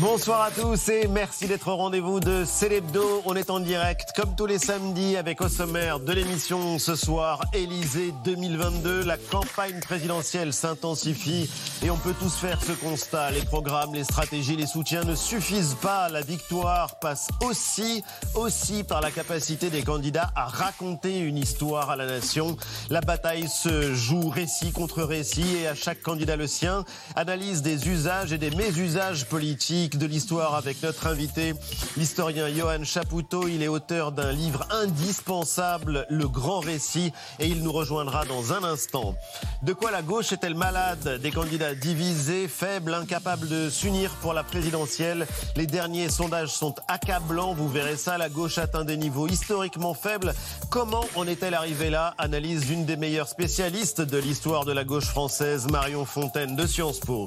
Bonsoir à tous et merci d'être au rendez-vous de Célébdo. On est en direct comme tous les samedis avec au sommaire de l'émission ce soir Élysée 2022. La campagne présidentielle s'intensifie et on peut tous faire ce constat. Les programmes, les stratégies, les soutiens ne suffisent pas. La victoire passe aussi, aussi par la capacité des candidats à raconter une histoire à la nation. La bataille se joue récit contre récit et à chaque candidat le sien. Analyse des usages et des mésusages politiques de l'histoire avec notre invité, l'historien Johan Chapoutot. Il est auteur d'un livre indispensable, Le Grand Récit, et il nous rejoindra dans un instant. De quoi la gauche est-elle malade? Des candidats divisés, faibles, incapables de s'unir pour la présidentielle. Les derniers sondages sont accablants, vous verrez ça, la gauche atteint des niveaux historiquement faibles. Comment en est-elle arrivée là? Analyse d'une des meilleures spécialistes de l'histoire de la gauche française, Marion Fontaine de Sciences Po.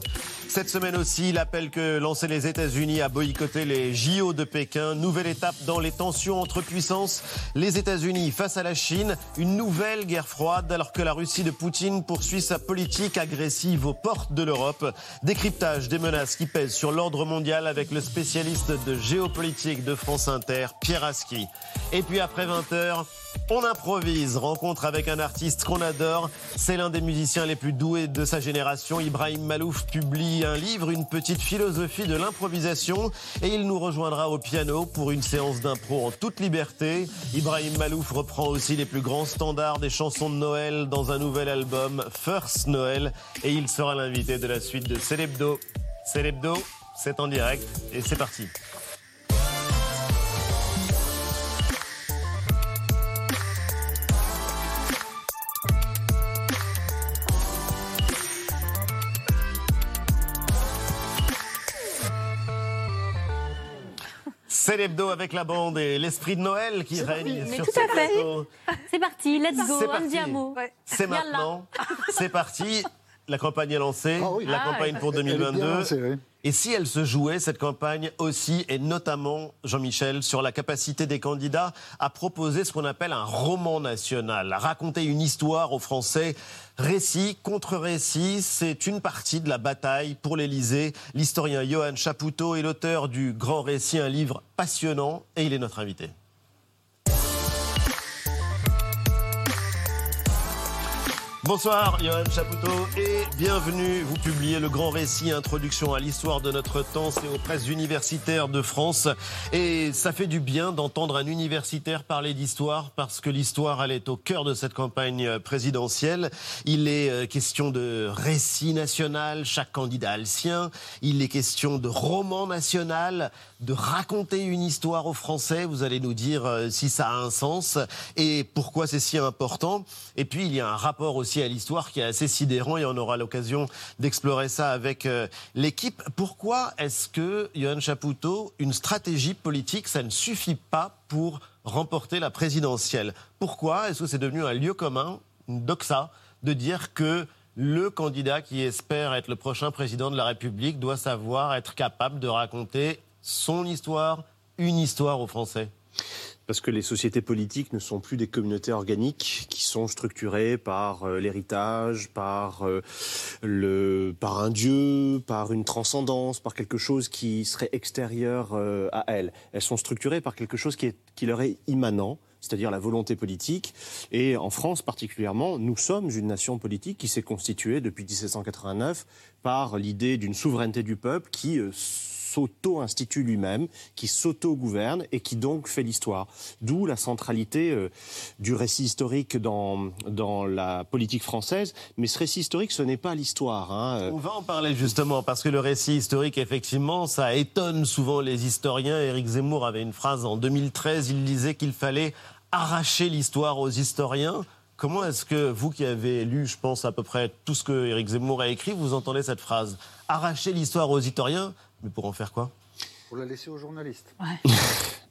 Cette semaine aussi, l'appel que lançaient les États-Unis à boycotter les JO de Pékin. Nouvelle étape dans les tensions entre puissances. Les États-Unis face à la Chine. Une nouvelle guerre froide alors que la Russie de Poutine poursuit sa politique agressive aux portes de l'Europe. Décryptage des menaces qui pèsent sur l'ordre mondial avec le spécialiste de géopolitique de France Inter, Pierre Aski. Et puis après 20h, on improvise, rencontre avec un artiste qu'on adore. C'est l'un des musiciens les plus doués de sa génération. Ibrahim Malouf publie un livre, une petite philosophie de Et il nous rejoindra au piano pour une séance d'impro en toute liberté. Ibrahim Malouf reprend aussi les plus grands standards des chansons de Noël dans un nouvel album, First Noël. Et il sera l'invité de la suite de Célébdo. Célébdo, c'est en direct et c'est parti. C'est l'hebdo avec la bande et l'esprit de Noël qui règne mais sur tout ce à fait. plateau. C'est parti, let's go, C'est parti. andiamo. C'est maintenant. C'est parti. La campagne est lancée. Ah oui. La Ah, campagne pour Elle est bien 2022. lancée, oui. Et si elle se jouait, cette campagne aussi, et notamment, Jean-Michel, sur la capacité des candidats à proposer ce qu'on appelle un roman national, à raconter une histoire aux Français. Récit contre récit, c'est une partie de la bataille pour l'Élysée. L'historien Johan Chapoutot est l'auteur du Grand Récit, un livre passionnant, et il est notre invité. Bonsoir Johan Chapoutot et bienvenue. Vous publiez le grand récit Introduction à l'histoire de notre temps, c'est aux presses universitaires de France. Et ça fait du bien d'entendre un universitaire parler d'histoire parce que l'histoire, elle est au cœur de cette campagne présidentielle. Il est euh, question de récit national, chaque candidat a le sien. Il est question de roman national, de raconter une histoire aux Français. Vous allez nous dire euh, si ça a un sens et pourquoi c'est si important. Et puis, il y a un rapport aussi à l'histoire qui est assez sidérant et on aura l'occasion d'explorer ça avec euh, l'équipe. Pourquoi est-ce que, Johan Chapoutot, une stratégie politique, ça ne suffit pas pour remporter la présidentielle? Pourquoi est-ce que c'est devenu un lieu commun, une doxa, de dire que le candidat qui espère être le prochain président de la République doit savoir être capable de raconter son histoire, une histoire aux Français Parce que les sociétés politiques ne sont plus des communautés organiques qui sont structurées par euh, l'héritage, par, euh, le, par un dieu, par une transcendance, par quelque chose qui serait extérieur euh, à elles. Elles sont structurées par quelque chose qui, qui leur est immanent c'est-à-dire la volonté politique. Et en France particulièrement, nous sommes une nation politique qui s'est constituée depuis 1789 par l'idée d'une souveraineté du peuple qui s'auto-institue lui-même, qui s'auto-gouverne et qui donc fait l'histoire. D'où la centralité euh, du récit historique dans, dans la politique française. Mais ce récit historique, ce n'est pas l'histoire. hein. On va en parler justement parce que le récit historique, effectivement, ça étonne souvent les historiens. Éric Zemmour avait une phrase en 2013, il disait qu'il fallait arracher l'histoire aux historiens. Comment est-ce que vous qui avez lu, je pense, à peu près tout ce que Éric Zemmour a écrit, vous entendez cette phrase? Arracher l'histoire aux historiens Mais pour en faire quoi Pour la laisser aux journalistes.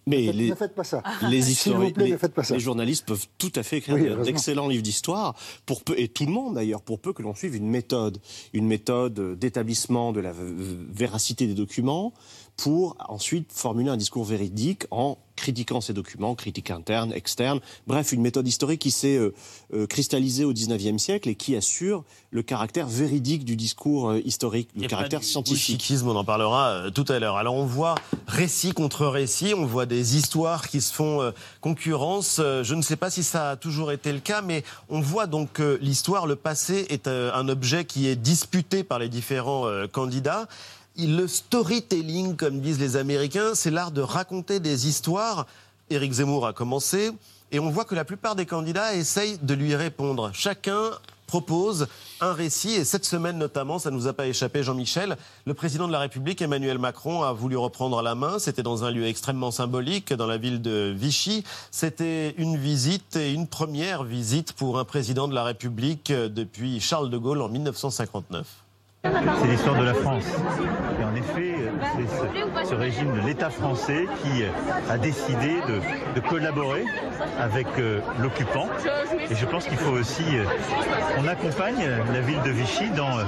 Mais Ne les, faites- Ne faites pas ça. les, S'il vous histori- plaît, les- ne faites pas ça. les journalistes peuvent tout à fait écrire Oui, d'excellents livres d'histoire, pour peu, et tout le monde d'ailleurs, pour peu que l'on suive une méthode, une méthode d'établissement de la véracité des documents, pour ensuite formuler un discours véridique en critiquant ces documents, critique interne, externe, bref, une méthode historique qui s'est euh, euh, cristallisée au XIXe siècle et qui assure le caractère véridique du discours euh, historique, le caractère scientifique. on en parlera tout à l'heure. Alors on voit récit contre récit, on voit des histoires qui se font concurrence. Je ne sais pas si ça a toujours été le cas, mais on voit donc que l'histoire, le passé, est un objet qui est disputé par les différents candidats le storytelling, comme disent les Américains, c'est l'art de raconter des histoires. Éric Zemmour a commencé, et on voit que la plupart des candidats essayent de lui répondre. Chacun propose un récit, et cette semaine notamment, ça ne nous a pas échappé, Jean-Michel, le président de la République, Emmanuel Macron, a voulu reprendre la main. C'était dans un lieu extrêmement symbolique, dans la ville de Vichy. C'était une visite, et une première visite pour un président de la République depuis Charles de Gaulle en 1959. C'est l'histoire de la France. Et en effet, c'est ce, régime de l'État français qui a décidé de, collaborer avec euh, l'occupant. Et je pense qu'il faut aussi qu'on euh, accompagne la ville de Vichy dans euh,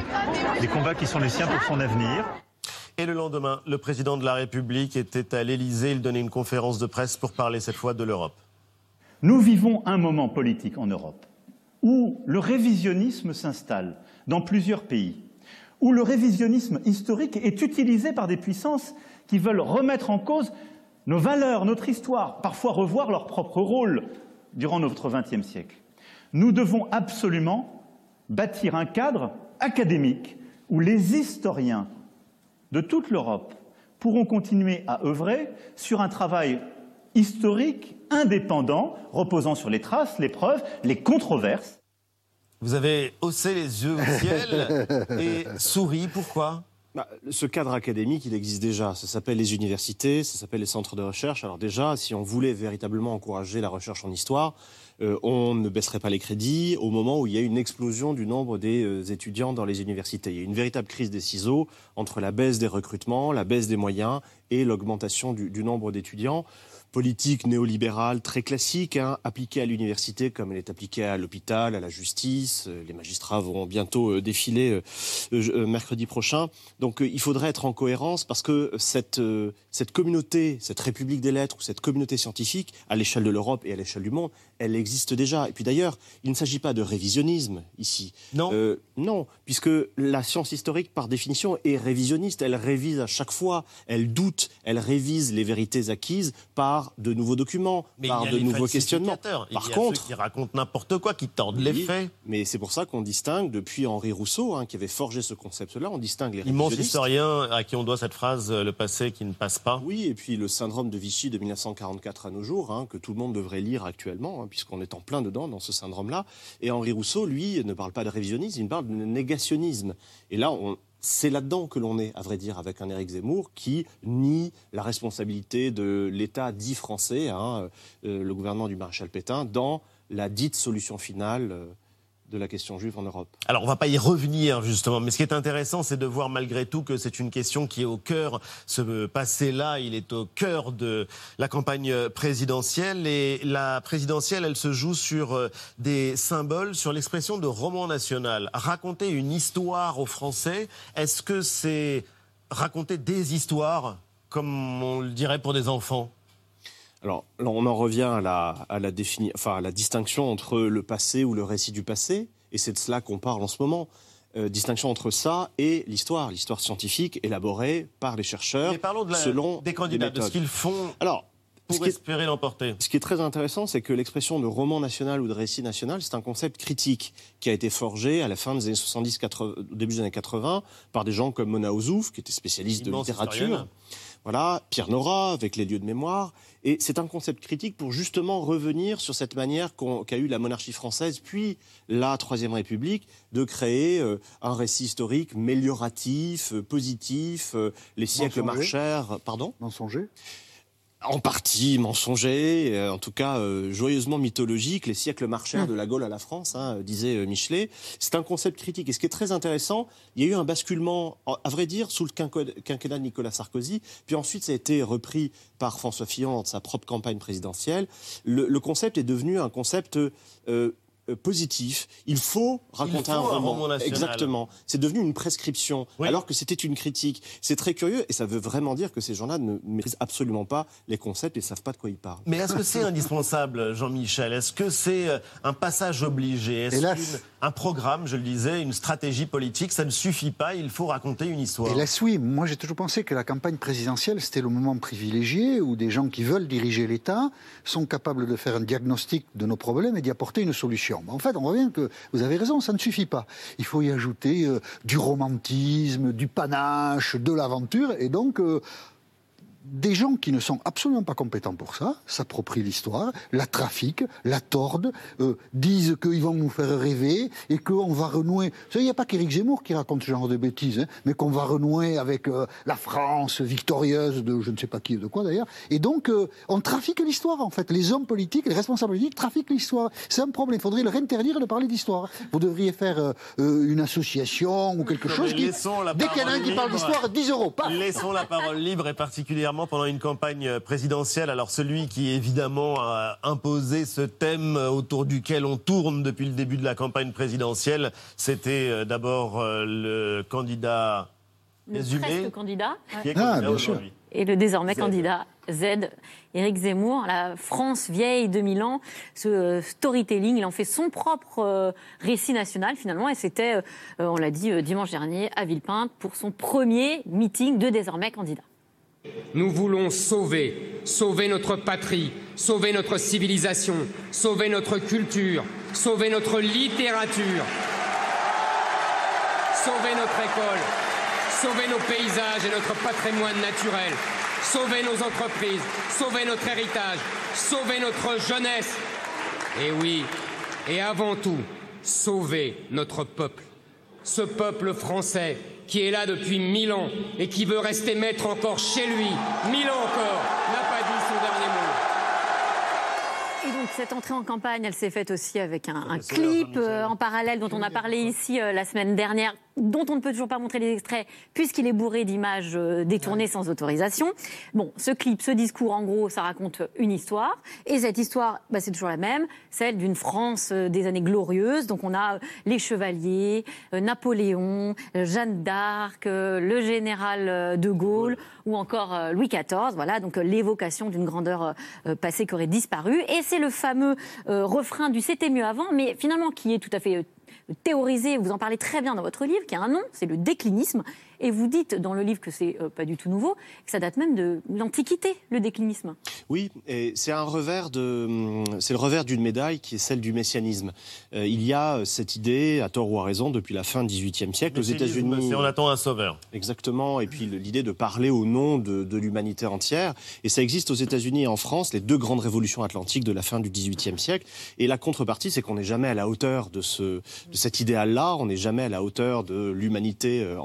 les combats qui sont les siens pour son avenir. Et le lendemain, le président de la République était à l'Élysée. Il donnait une conférence de presse pour parler cette fois de l'Europe. Nous vivons un moment politique en Europe où le révisionnisme s'installe dans plusieurs pays où le révisionnisme historique est utilisé par des puissances qui veulent remettre en cause nos valeurs, notre histoire, parfois revoir leur propre rôle durant notre XXe siècle. Nous devons absolument bâtir un cadre académique où les historiens de toute l'Europe pourront continuer à œuvrer sur un travail historique indépendant, reposant sur les traces, les preuves, les controverses, vous avez haussé les yeux au ciel et souri. Pourquoi? Bah, ce cadre académique, il existe déjà. Ça s'appelle les universités, ça s'appelle les centres de recherche. Alors déjà, si on voulait véritablement encourager la recherche en histoire, euh, on ne baisserait pas les crédits au moment où il y a une explosion du nombre des euh, étudiants dans les universités. Il y a une véritable crise des ciseaux entre la baisse des recrutements, la baisse des moyens et l'augmentation du nombre d'étudiants politique néolibérale très classique, hein, appliquée à l'université comme elle est appliquée à l'hôpital, à la justice. Euh, les magistrats vont bientôt euh, défiler euh, mercredi prochain. Donc il faudrait être en cohérence parce que cette, cette communauté, cette République des lettres ou cette communauté scientifique, à l'échelle de l'Europe et à l'échelle du monde, elle existe déjà. Et puis d'ailleurs, il ne s'agit pas de révisionnisme ici. Non. non, puisque la science historique, par définition, est révisionniste. Elle révise à chaque fois, elle doute, elle révise les vérités acquises par de nouveaux documents, par de nouveaux questionnements. Par il y a contre, ceux qui racontent n'importe quoi, qui tordent les faits. Mais c'est pour ça qu'on distingue depuis Henri Rousseau, hein, qui avait forgé ce concept-là, on distingue les immense historien à qui on doit cette phrase euh, le passé qui ne passe pas. Oui, et puis le syndrome de Vichy de 1944 à nos jours, hein, que tout le monde devrait lire actuellement, hein, puisqu'on est en plein dedans dans ce syndrome-là. Et Henri Rousseau, lui, ne parle pas de révisionnisme, il parle de négationnisme. Et là, on, c'est là-dedans que l'on est, à vrai dire, avec un Éric Zemmour qui nie la responsabilité de l'État dit français, hein, euh, le gouvernement du maréchal Pétain, dans la dite solution finale euh, de la question juive en Europe. Alors on ne va pas y revenir justement, mais ce qui est intéressant, c'est de voir malgré tout que c'est une question qui est au cœur, ce passé-là, il est au cœur de la campagne présidentielle. Et la présidentielle, elle se joue sur euh, des symboles, sur l'expression de roman national. Raconter une histoire aux Français, est-ce que c'est raconter des histoires, comme on le dirait pour des enfants? Alors, on en revient à la, à la, enfin, à la distinction entre le passé ou le récit du passé, et c'est de cela qu'on parle en ce moment. Euh, distinction entre ça et l'histoire, l'histoire scientifique élaborée par les chercheurs Mais parlons de selon des candidats, de ce qu'ils font Alors, pour espérer l'emporter. Ce qui est très intéressant, c'est que l'expression de roman national ou de récit national, c'est un concept critique qui a été forgé à la fin des années 70, 80, au début des années 80, par des gens comme Mona Ozouf, qui était spécialiste de littérature. Voilà, Pierre Nora avec les lieux de mémoire. Et c'est un concept critique pour justement revenir sur cette manière qu'a eu la monarchie française, puis la Troisième République, de créer euh, un récit historique mélioratif, euh, positif, euh, les siècles marchèrent. Pardon? Mensonger en partie mensonger, euh, en tout cas euh, joyeusement mythologique, les siècles marchèrent de la Gaule à la France, hein, disait euh, Michelet. C'est un concept critique. Et ce qui est très intéressant, il y a eu un basculement, à vrai dire, sous le quinquennat de Nicolas Sarkozy, puis ensuite ça a été repris par François Fillon dans sa propre campagne présidentielle. Le, concept est devenu un concept euh, positif. Il faut raconter un, roman. Exactement. C'est devenu une prescription, alors que c'était une critique. C'est très curieux et ça veut vraiment dire que ces gens-là ne maîtrisent absolument pas les concepts et ne savent pas de quoi ils parlent. Mais est-ce que c'est indispensable, Jean-Michel? Est-ce que c'est euh, un passage obligé? Est-ce un programme, je le disais, une stratégie politique, ça ne suffit pas, il faut raconter une histoire? Hélas, oui. Moi, j'ai toujours pensé que la campagne présidentielle, c'était le moment privilégié où des gens qui veulent diriger l'État sont capables de faire un diagnostic de nos problèmes et d'y apporter une solution. En fait, on voit que vous avez raison, ça ne suffit pas. Il faut y ajouter euh, du romantisme, du panache, de l'aventure, et donc euh, des gens qui ne sont absolument pas compétents pour ça s'approprient l'histoire, la trafiquent, la tordent, euh, disent qu'ils vont nous faire rêver et qu'on va renouer. Il n'y a pas qu'Éric Zemmour qui raconte ce genre de bêtises, hein, mais qu'on va renouer avec euh, la France victorieuse de je ne sais pas qui, de quoi d'ailleurs. Et donc, euh, on trafique l'histoire en fait. Les hommes politiques, les responsables politiques trafiquent l'histoire. C'est un problème. Il faudrait leur interdire de parler d'histoire. Vous devriez faire une association ou quelque chose qui, dès qu'il y en a un qui parle d'histoire, 10 euros. Laissons la parole libre et particulièrement pendant une campagne présidentielle. Alors celui qui évidemment a imposé ce thème autour duquel on tourne depuis le début de la campagne présidentielle, c'était euh, d'abord euh, le candidat le candidat, qui est ah, Et le désormais candidat Z, Éric Zemmour, la France vieille 2000 ans, ce euh, storytelling, il en fait son propre récit national finalement, et c'était, on l'a dit dimanche dernier, à Villepinte pour son premier meeting de désormais candidat. Nous voulons sauver, sauver notre patrie, sauver notre civilisation, sauver notre culture, sauver notre littérature, sauver notre école, sauver nos paysages et notre patrimoine naturel, sauver nos entreprises, sauver notre héritage, sauver notre jeunesse. Et oui, et avant tout, sauver notre peuple, ce peuple français qui est là depuis mille ans et qui veut rester maître encore chez lui, mille ans encore, n'a pas dit son dernier mot. Et donc cette entrée en campagne, elle s'est faite aussi avec un, clip euh, en parallèle dont on a parlé ici euh, la semaine dernière, dont on ne peut toujours pas montrer les extraits puisqu'il est bourré d'images euh, détournées sans autorisation. Bon, ce clip, ce discours, en gros, ça raconte une histoire. Et cette histoire, bah, c'est toujours la même, celle d'une France euh, des années glorieuses. Donc on a euh, les chevaliers, Napoléon, Jeanne d'Arc, le général de Gaulle ou encore Louis XIV. Voilà, donc l'évocation d'une grandeur passée qui aurait disparu. Et c'est le fameux refrain du C'était mieux avant, mais finalement qui est tout à fait théorisé, vous en parlez très bien dans votre livre, qui a un nom, c'est le déclinisme. Et vous dites dans le livre que c'est euh, pas du tout nouveau, que ça date même de l'Antiquité, le déclinisme. Oui, et c'est un revers de, hum, c'est le revers d'une médaille qui est celle du messianisme. Euh, il y a cette idée, à tort ou à raison, depuis la fin du XVIIIe siècle aux États-Unis. on attend un sauveur. Exactement, et puis l'idée de parler au nom de, de l'humanité entière. Et ça existe aux États-Unis et en France, les deux grandes révolutions atlantiques de la fin du XVIIIe siècle. Et la contrepartie, c'est qu'on n'est jamais à la hauteur de, ce, de cet idéal-là, on n'est jamais à la hauteur de l'humanité euh,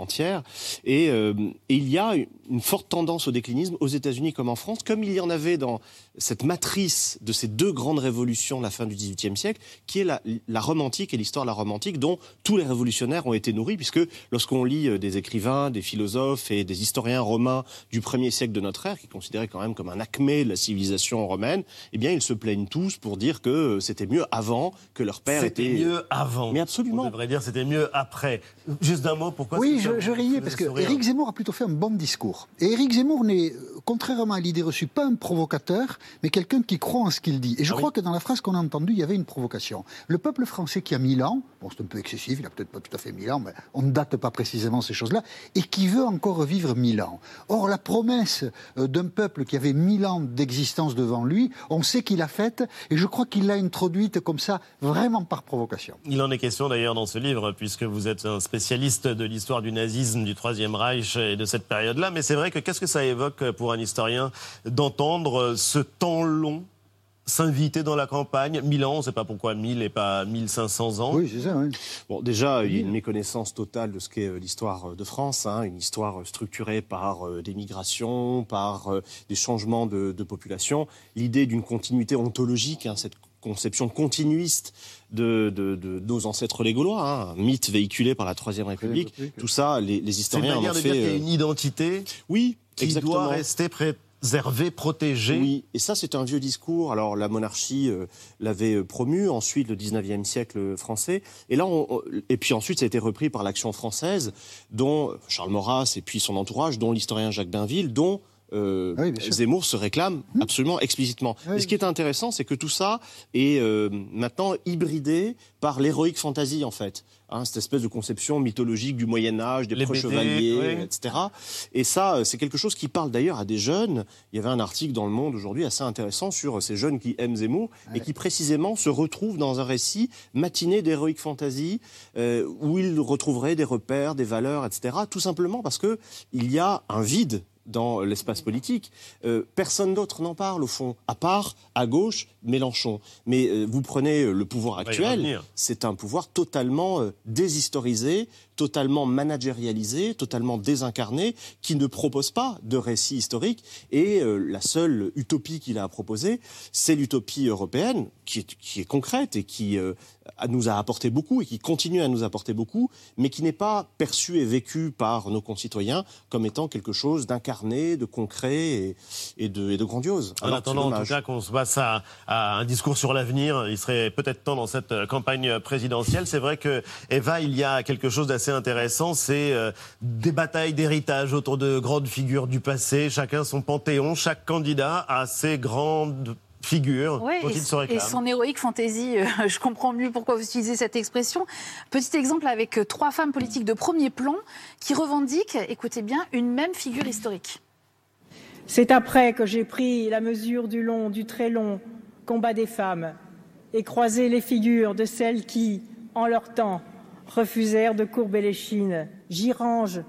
Euh, et, il y a une forte tendance au déclinisme aux États-Unis comme en France, comme il y en avait dans cette matrice de ces deux grandes révolutions de la fin du XVIIIe siècle, qui est la, la romantique et l'histoire de la romantique, dont tous les révolutionnaires ont été nourris, puisque lorsqu'on lit euh, des écrivains, des philosophes et des historiens romains du premier siècle de notre ère, qui considérés quand même comme un acmé de la civilisation romaine, eh bien ils se plaignent tous pour dire que euh, c'était mieux avant, que leur père était... C'était mieux avant. Mais absolument. On devrait dire c'était mieux après. Juste d'un mot, pourquoi Oui, je, je riais, parce que Éric Zemmour a plutôt fait un bon discours. Et Éric Zemmour n'est, contrairement à l'idée reçue, pas un provocateur, mais quelqu'un qui croit en ce qu'il dit. Et je ah crois que dans la phrase qu'on a entendue, il y avait une provocation. Le peuple français qui a mille ans, bon c'est un peu excessif, il a peut-être pas tout à fait mille ans, mais on ne date pas précisément ces choses-là, et qui veut encore vivre mille ans. Or, la promesse euh, d'un peuple qui avait mille ans d'existence devant lui, on sait qu'il l'a faite, et je crois qu'il l'a introduite comme ça, vraiment par provocation. Il en est question d'ailleurs dans ce livre, puisque vous êtes un spécialiste de l'histoire du nazisme, du Troisième Reich et de cette période-là, mais c'est vrai que qu'est-ce que ça évoque pour un historien d'entendre ce temps long s'inviter dans la campagne? Mille ans, on ne sait pas pourquoi mille et pas 1500 ans. Oui, c'est ça, oui. Bon, déjà, il y a une méconnaissance totale de ce qu'est euh, l'histoire euh, de France, hein, une histoire structurée par euh, des migrations, par des changements de, population. L'idée d'une continuité ontologique, hein, cette conception continuiste de, nos ancêtres les Gaulois, hein, un mythe véhiculé par la Troisième République. Tout ça, les, historiens en ont fait. Dire une identité. Oui, qui doit rester préservé, protégé. Oui, et ça c'est un vieux discours. Alors la monarchie euh, l'avait euh, promu, ensuite le 19e siècle français, et là et puis ensuite ça a été repris par l'action française, dont Charles Maurras et puis son entourage, dont l'historien Jacques Bainville, dont euh, ah Zemmour se réclame mmh. absolument explicitement. Ah et ce qui est intéressant, c'est que tout ça est euh, maintenant hybridé par l'héroïque fantasy, en fait. Hein, cette espèce de conception mythologique du Moyen Âge, des Les chevaliers, etc. Et ça, euh, c'est quelque chose qui parle d'ailleurs à des jeunes. Il y avait un article dans Le Monde aujourd'hui assez intéressant sur ces jeunes qui aiment Zemmour et qui précisément se retrouvent dans un récit matiné d'héroïque fantasy où ils retrouveraient des repères, des valeurs, etc. Tout simplement parce que il y a un vide dans l'espace politique. Euh, personne d'autre n'en parle, au fond, à part, à gauche, Mélenchon. Mais euh, vous prenez le pouvoir actuel, c'est un pouvoir totalement euh, déshistorisé, totalement managérialisé, totalement désincarné, qui ne propose pas de récit historique. Et la seule utopie qu'il a à proposer, c'est l'utopie européenne, qui est, qui est, concrète et qui nous a apporté beaucoup et qui continue à nous apporter beaucoup, mais qui n'est pas perçu et vécu par nos concitoyens comme étant quelque chose d'incarné, de concret et, de, grandiose. En attendant, en tout cas, qu'on se passe à, un discours sur l'avenir, il serait peut-être temps dans cette euh, campagne présidentielle. C'est vrai que, Eva, il y a quelque chose d'assez intéressant, c'est euh, des batailles d'héritage autour de grandes figures du passé, chacun son panthéon, chaque candidat a ses grandes figure et, son héroïque fantaisie, euh, je comprends mieux pourquoi vous utilisez cette expression. Petit exemple avec euh, trois femmes politiques de premier plan qui revendiquent, écoutez bien, une même figure historique. C'est après que j'ai pris la mesure du long, du très long combat des femmes et croisé les figures de celles qui, en leur temps, refusèrent de courber les chines. J'y range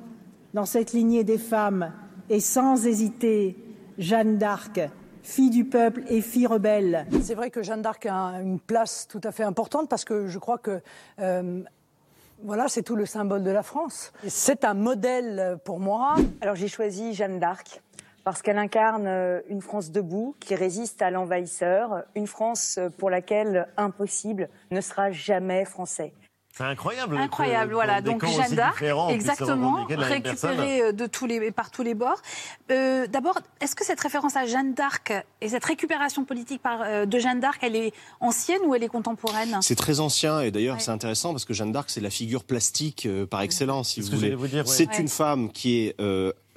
dans cette lignée des femmes et sans hésiter Jeanne d'Arc, fille du peuple et fille rebelle. C'est vrai que Jeanne d'Arc a une place tout à fait importante parce que je crois que euh, voilà, c'est tout le symbole de la France. C'est un modèle pour moi. Alors j'ai choisi Jeanne d'Arc parce qu'elle incarne euh, une France debout qui résiste à l'envahisseur, une France pour laquelle impossible ne sera jamais français. C'est incroyable. Incroyable, voilà. Donc Jeanne d'Arc, exactement, récupérée euh, de tous les, par tous les bords. Euh, d'abord, est-ce que cette référence à Jeanne d'Arc et cette récupération politique par, euh, de Jeanne d'Arc, elle est ancienne ou elle est contemporaine? C'est très ancien et d'ailleurs c'est intéressant parce que Jeanne d'Arc c'est la figure plastique par excellence, si vous voulez. C'est une femme qui est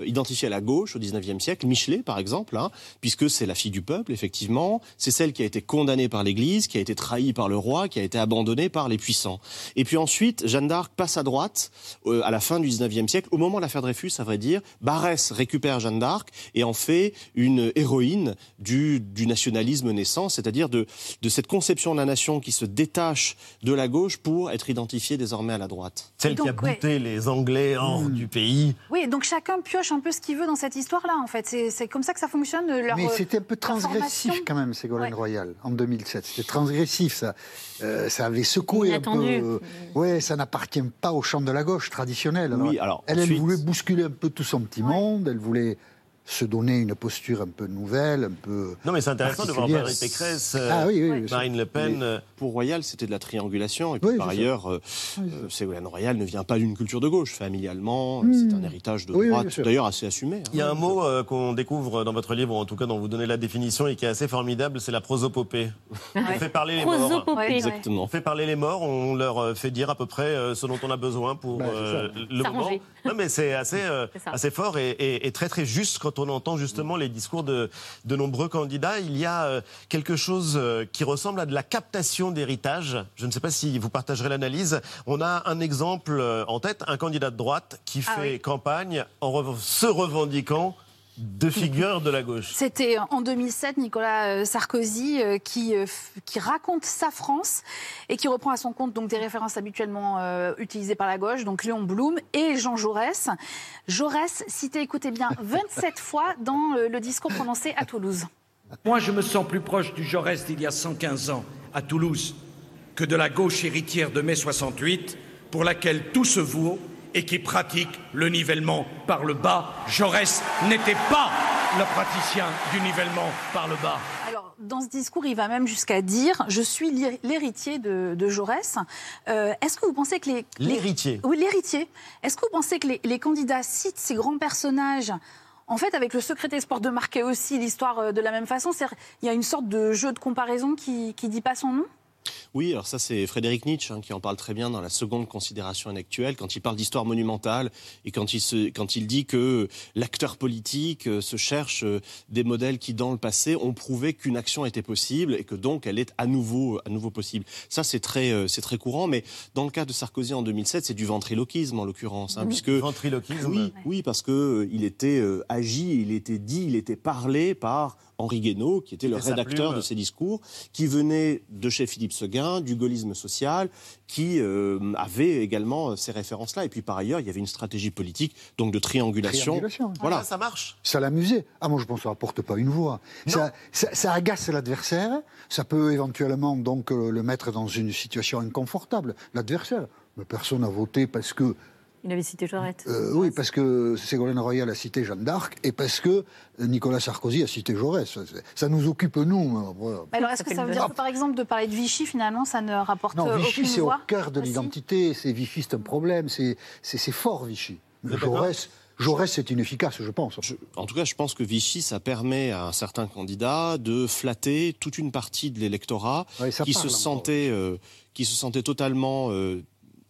identifiée à la gauche au 19e siècle, Michelet par exemple, hein, puisque c'est la fille du peuple, effectivement. C'est celle qui a été condamnée par l'Église, qui a été trahie par le roi, qui a été abandonnée par les puissants. Et puis ensuite, Jeanne d'Arc passe à droite euh, à la fin du 19e siècle, au moment de l'affaire Dreyfus, à vrai dire. Barès récupère Jeanne d'Arc et en fait une héroïne du, du nationalisme naissant, c'est-à-dire de, de cette conception de la nation qui se détache de la gauche pour être identifiée désormais à la droite. Celle qui a bouté les Anglais hors mmh. du pays. Oui, donc chacun pioche un peu ce qu'il veut dans cette histoire-là, en fait. C'est comme ça que ça fonctionne. Leur, Mais c'était un peu transgressif quand même, Ségolène Royal, en 2007. C'était transgressif, ça. Euh, ça avait secoué un peu. Euh, ouais, ça n'appartient pas au champ de la gauche traditionnel. oui, alors elle, elle voulait bousculer un peu tout son petit monde. Elle voulait se donner une posture un peu nouvelle, un peu. Non, mais c'est intéressant de voir Valérie Pécresse, ah, Marine Le Pen. Euh, pour Royal, c'était de la triangulation. Et puis par ailleurs, euh, euh, Ségolène Royal ne vient pas d'une culture de gauche. Familialement, hmm. c'est un héritage de droite, d'ailleurs assez assumé. Hein. Il y a un mot qu'on découvre dans votre livre, en tout cas dont vous donnez la définition et qui est assez formidable, c'est la prosopopée. On fait parler les morts. Exactement. On fait parler les morts, on leur fait dire à peu près ce dont on a besoin pour bah, le moment. Non, mais c'est assez, assez fort et, et, très très juste quand on entend justement les discours de, de nombreux candidats, il y a euh, quelque chose euh, qui ressemble à de la captation d'héritage. Je ne sais pas si vous partagerez l'analyse. On a un exemple euh, en tête, un candidat de droite qui ah fait campagne en se revendiquant de figures de la gauche. C'était en 2007 Nicolas euh, Sarkozy euh, qui, euh, qui raconte sa France et qui reprend à son compte donc des références habituellement utilisées par la gauche, donc Léon Blum et Jean Jaurès. Jaurès cité, écoutez bien, 27 fois dans le discours prononcé à Toulouse. Moi, je me sens plus proche du Jaurès d'il y a 115 ans à Toulouse que de la gauche héritière de mai 68 pour laquelle tout se vaut et qui pratique le nivellement par le bas. Jaurès n'était pas le praticien du nivellement par le bas. Alors, dans ce discours, il va même jusqu'à dire Je suis l'héritier de, Jaurès. Euh, est-ce que vous pensez que les. L'héritier Oui, l'héritier. Est-ce que vous pensez que les, les, candidats citent ces grands personnages En fait, avec le secret des sports de marquer aussi l'histoire de la même façon, il y a une sorte de jeu de comparaison qui ne dit pas son nom? Oui, alors ça c'est Frédéric Nietzsche hein, qui en parle très bien dans la seconde considération intellectuelle, quand il parle d'histoire monumentale et quand il, se, quand il dit que l'acteur politique euh, se cherche euh, des modèles qui dans le passé ont prouvé qu'une action était possible et que donc elle est à nouveau, à nouveau possible. Ça c'est très, euh, c'est très courant, mais dans le cas de Sarkozy en 2007, c'est du ventriloquisme en l'occurrence. Hein, puisque, ventriloquisme Oui, oui parce que il était agi, il était dit, il était parlé par Henri Guénaud, qui était le rédacteur de ces discours, qui venait de chez Philippe Seguin, du gaullisme social, qui euh, avait également ces références-là. Et puis par ailleurs, il y avait une stratégie politique, donc de triangulation. Voilà, ah, ça marche. Ça l'amusait. Ah, moi je pense que ça rapporte pas une voix. Ça, ça, agace l'adversaire. Ça peut éventuellement donc euh, le mettre dans une situation inconfortable. L'adversaire. Mais personne n'a voté parce que il avait cité Jaurès. Euh, oui, parce que Ségolène Royal a cité Jeanne d'Arc et parce que Nicolas Sarkozy a cité Jaurès. Ça nous occupe, nous. Alors, est-ce que ça veut dire que, par exemple, de parler de Vichy, finalement, ça ne rapporte non, Vichy, c'est au cœur de l'identité. C'est Vichy, c'est un problème. C'est fort, Vichy. Jaurès... Jaurès, c'est inefficace, je pense. en tout cas, je pense que Vichy, ça permet à un certain candidat de flatter toute une partie de l'électorat qui, se sentait, euh, qui se sentait totalement euh,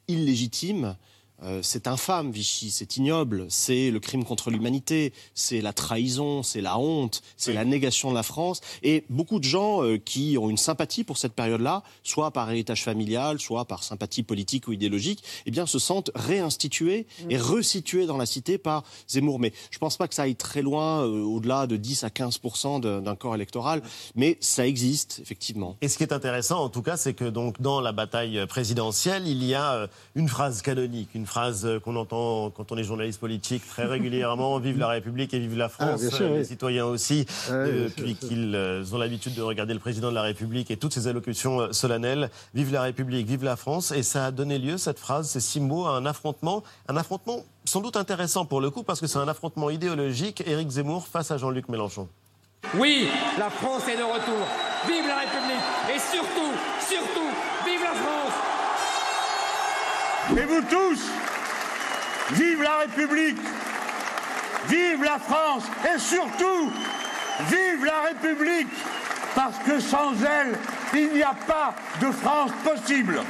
illégitime euh, c'est infâme, Vichy, c'est ignoble, c'est le crime contre l'humanité, c'est la trahison, c'est la honte, c'est la négation de la France. Et beaucoup de gens euh, qui ont une sympathie pour cette période-là, soit par héritage familial, soit par sympathie politique ou idéologique, eh bien, se sentent réinstitués et mm. resitués dans la cité par Zemmour. Mais je ne pense pas que ça aille très loin, euh, au-delà de 10 à 15% d'un corps électoral, mais ça existe, effectivement. Et ce qui est intéressant, en tout cas, c'est que donc dans la bataille présidentielle, il y a une phrase canonique, une phrase qu'on entend quand on est journaliste politique très régulièrement Vive la République et vive la ah, France. les citoyens aussi, depuis qu'ils euh, ont l'habitude de regarder le président de la République et toutes ses allocutions euh, solennelles. Vive la République, vive la France. Et ça a donné lieu, cette phrase, ces six mots, à un affrontement. Un affrontement sans doute intéressant pour le coup, parce que c'est un affrontement idéologique. Éric Zemmour face à Jean-Luc Mélenchon. Oui, la France est de retour. Vive la République et surtout, surtout, vive la France. Et vous tous, Vive la République Vive la France Et surtout, vive la République Parce que sans elle, il n'y a pas de France possible.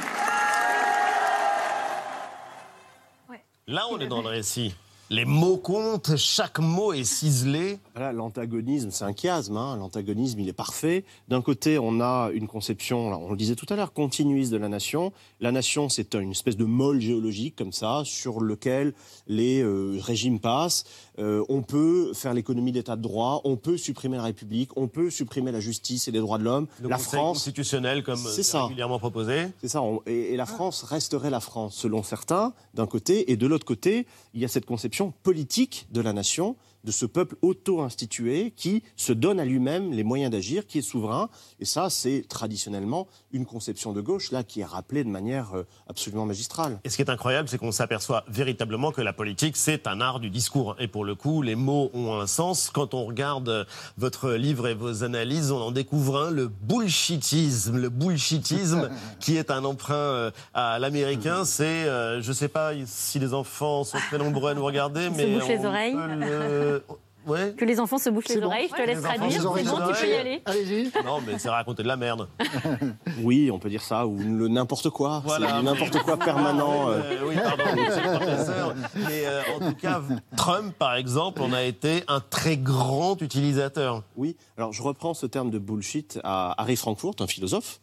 Là, on est dans le récit. Les mots comptent, chaque mot est ciselé. Voilà, l'antagonisme, c'est un chiasme. Hein. L'antagonisme, il est parfait. D'un côté, on a une conception, on le disait tout à l'heure, continuiste de la nation. La nation, c'est une espèce de môle géologique comme ça, sur lequel les euh, régimes passent. Euh, on peut faire l'économie d'état de droit, on peut supprimer la République, on peut supprimer la justice et les droits de l'homme. La France constitutionnelle, comme c'est régulièrement proposé. C'est ça. et, la France resterait la France, selon certains, d'un côté, et de l'autre côté, il y a cette conception politique de la nation de ce peuple auto-institué qui se donne à lui-même les moyens d'agir, qui est souverain. Et ça, c'est traditionnellement une conception de gauche, là, qui est rappelée de manière euh, absolument magistrale. Et ce qui est incroyable, c'est qu'on s'aperçoit véritablement que la politique, c'est un art du discours. Et pour le coup, les mots ont un sens. Quand on regarde euh, votre livre et vos analyses, on en découvre un, le bullshitisme. Le bullshitisme, qui est un emprunt euh, à l'américain, c'est, je ne sais pas si les enfants sont très nombreux à nous regarder, mais... Se les oreilles. Que les enfants se bouchent les oreilles, je te laisse traduire. C'est bon, tu peux y aller. Allez-y. Non, mais c'est raconter de la merde. oui, on peut dire ça, ou le n'importe quoi. Voilà. N'importe quoi permanent. Euh. Euh, oui, pardon, professeur. Mais euh, en tout cas, Trump, par exemple, on a été un très grand utilisateur. Oui, alors je reprends ce terme de bullshit à Harry Frankfurt, un philosophe.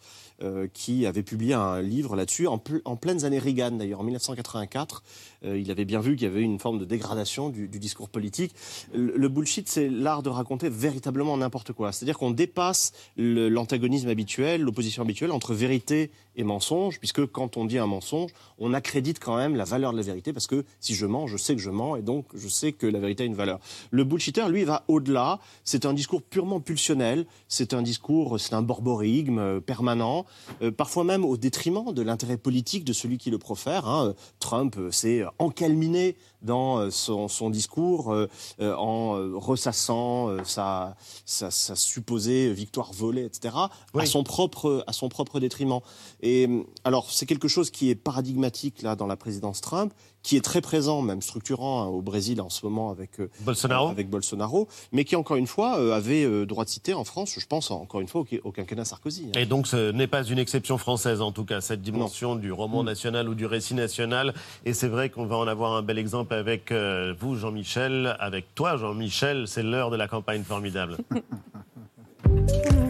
qui avait publié un livre là-dessus, en, en, pleines années Reagan d'ailleurs, en 1984, euh, il avait bien vu qu'il y avait une forme de dégradation du, discours politique. Le, bullshit, c'est l'art de raconter véritablement n'importe quoi. C'est-à-dire qu'on dépasse l'antagonisme habituel, l'opposition habituelle entre vérité et mensonge, puisque quand on dit un mensonge, on accrédite quand même la valeur de la vérité, parce que si je mens, je sais que je mens, et donc je sais que la vérité a une valeur. Le bullshitter, lui, va au-delà. C'est un discours purement pulsionnel. C'est un discours, c'est un borborigme euh, permanent, euh, parfois même au détriment de l'intérêt politique de celui qui le profère. Hein. Trump, c'est encalminé dans euh, son, discours euh, euh, en ressassant sa, supposée victoire volée, etc., à, son propre, à son propre détriment. Et alors, c'est quelque chose qui est paradigmatique là dans la présidence Trump, qui est très présent, même structurant hein, au Brésil en ce moment avec Bolsonaro, avec Bolsonaro mais qui encore une fois avait droit de citer en France, je pense encore une fois au, quinquennat Sarkozy. Hein. Et donc ce n'est pas une exception française en tout cas, cette dimension du roman mm. national ou du récit national. Et c'est vrai qu'on va en avoir un bel exemple avec vous, Jean-Michel, avec toi, Jean-Michel. C'est l'heure de la campagne formidable.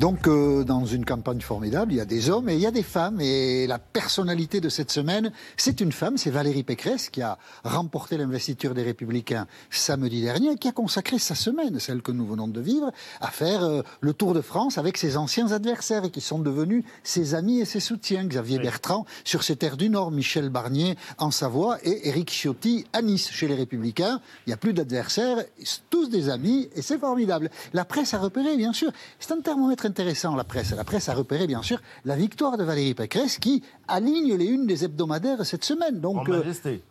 Donc, euh, dans une campagne formidable, il y a des hommes et il y a des femmes. Et la personnalité de cette semaine, c'est une femme, c'est Valérie Pécresse, qui a remporté l'investiture des Républicains samedi dernier et qui a consacré sa semaine, celle que nous venons de vivre, à faire euh, le tour de France avec ses anciens adversaires et qui sont devenus ses amis et ses soutiens. Xavier Bertrand sur ses terres du Nord, Michel Barnier en Savoie et Éric Ciotti à Nice. Chez les Républicains, il n'y a plus d'adversaires, tous des amis et c'est formidable. La presse a repéré, bien sûr. C'est un thermomètre intéressant, la presse. La presse a repéré, bien sûr, la victoire de Valérie Pécresse qui aligne les unes des hebdomadaires cette semaine. Donc, euh,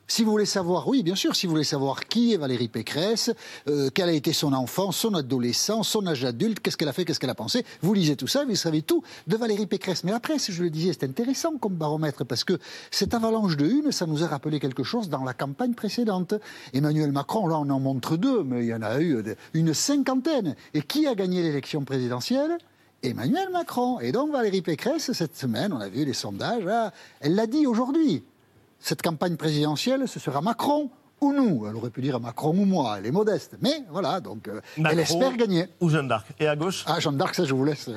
si vous voulez savoir, oui, bien sûr, si vous voulez savoir qui est Valérie Pécresse, euh, quel a été son enfant, son adolescent, son âge adulte, qu'est-ce qu'elle a fait, qu'est-ce qu'elle a pensé, vous lisez tout ça, vous savez tout de Valérie Pécresse. Mais la presse, je le disais, c'est intéressant comme baromètre parce que cette avalanche de une, ça nous a rappelé quelque chose dans la campagne précédente. Emmanuel Macron, là, on en montre deux, mais il y en a eu une cinquantaine. Et qui a gagné l'élection présidentielle? Emmanuel Macron. Et donc Valérie Pécresse, cette semaine, on a vu les sondages, ah, elle l'a dit aujourd'hui. Cette campagne présidentielle, ce sera Macron ou nous. Elle aurait pu dire Macron ou moi, elle est modeste. Mais voilà, donc euh, elle espère gagner. Ou Jeanne d'Arc. Et à gauche Ah, Jeanne d'Arc, ça je vous laisse,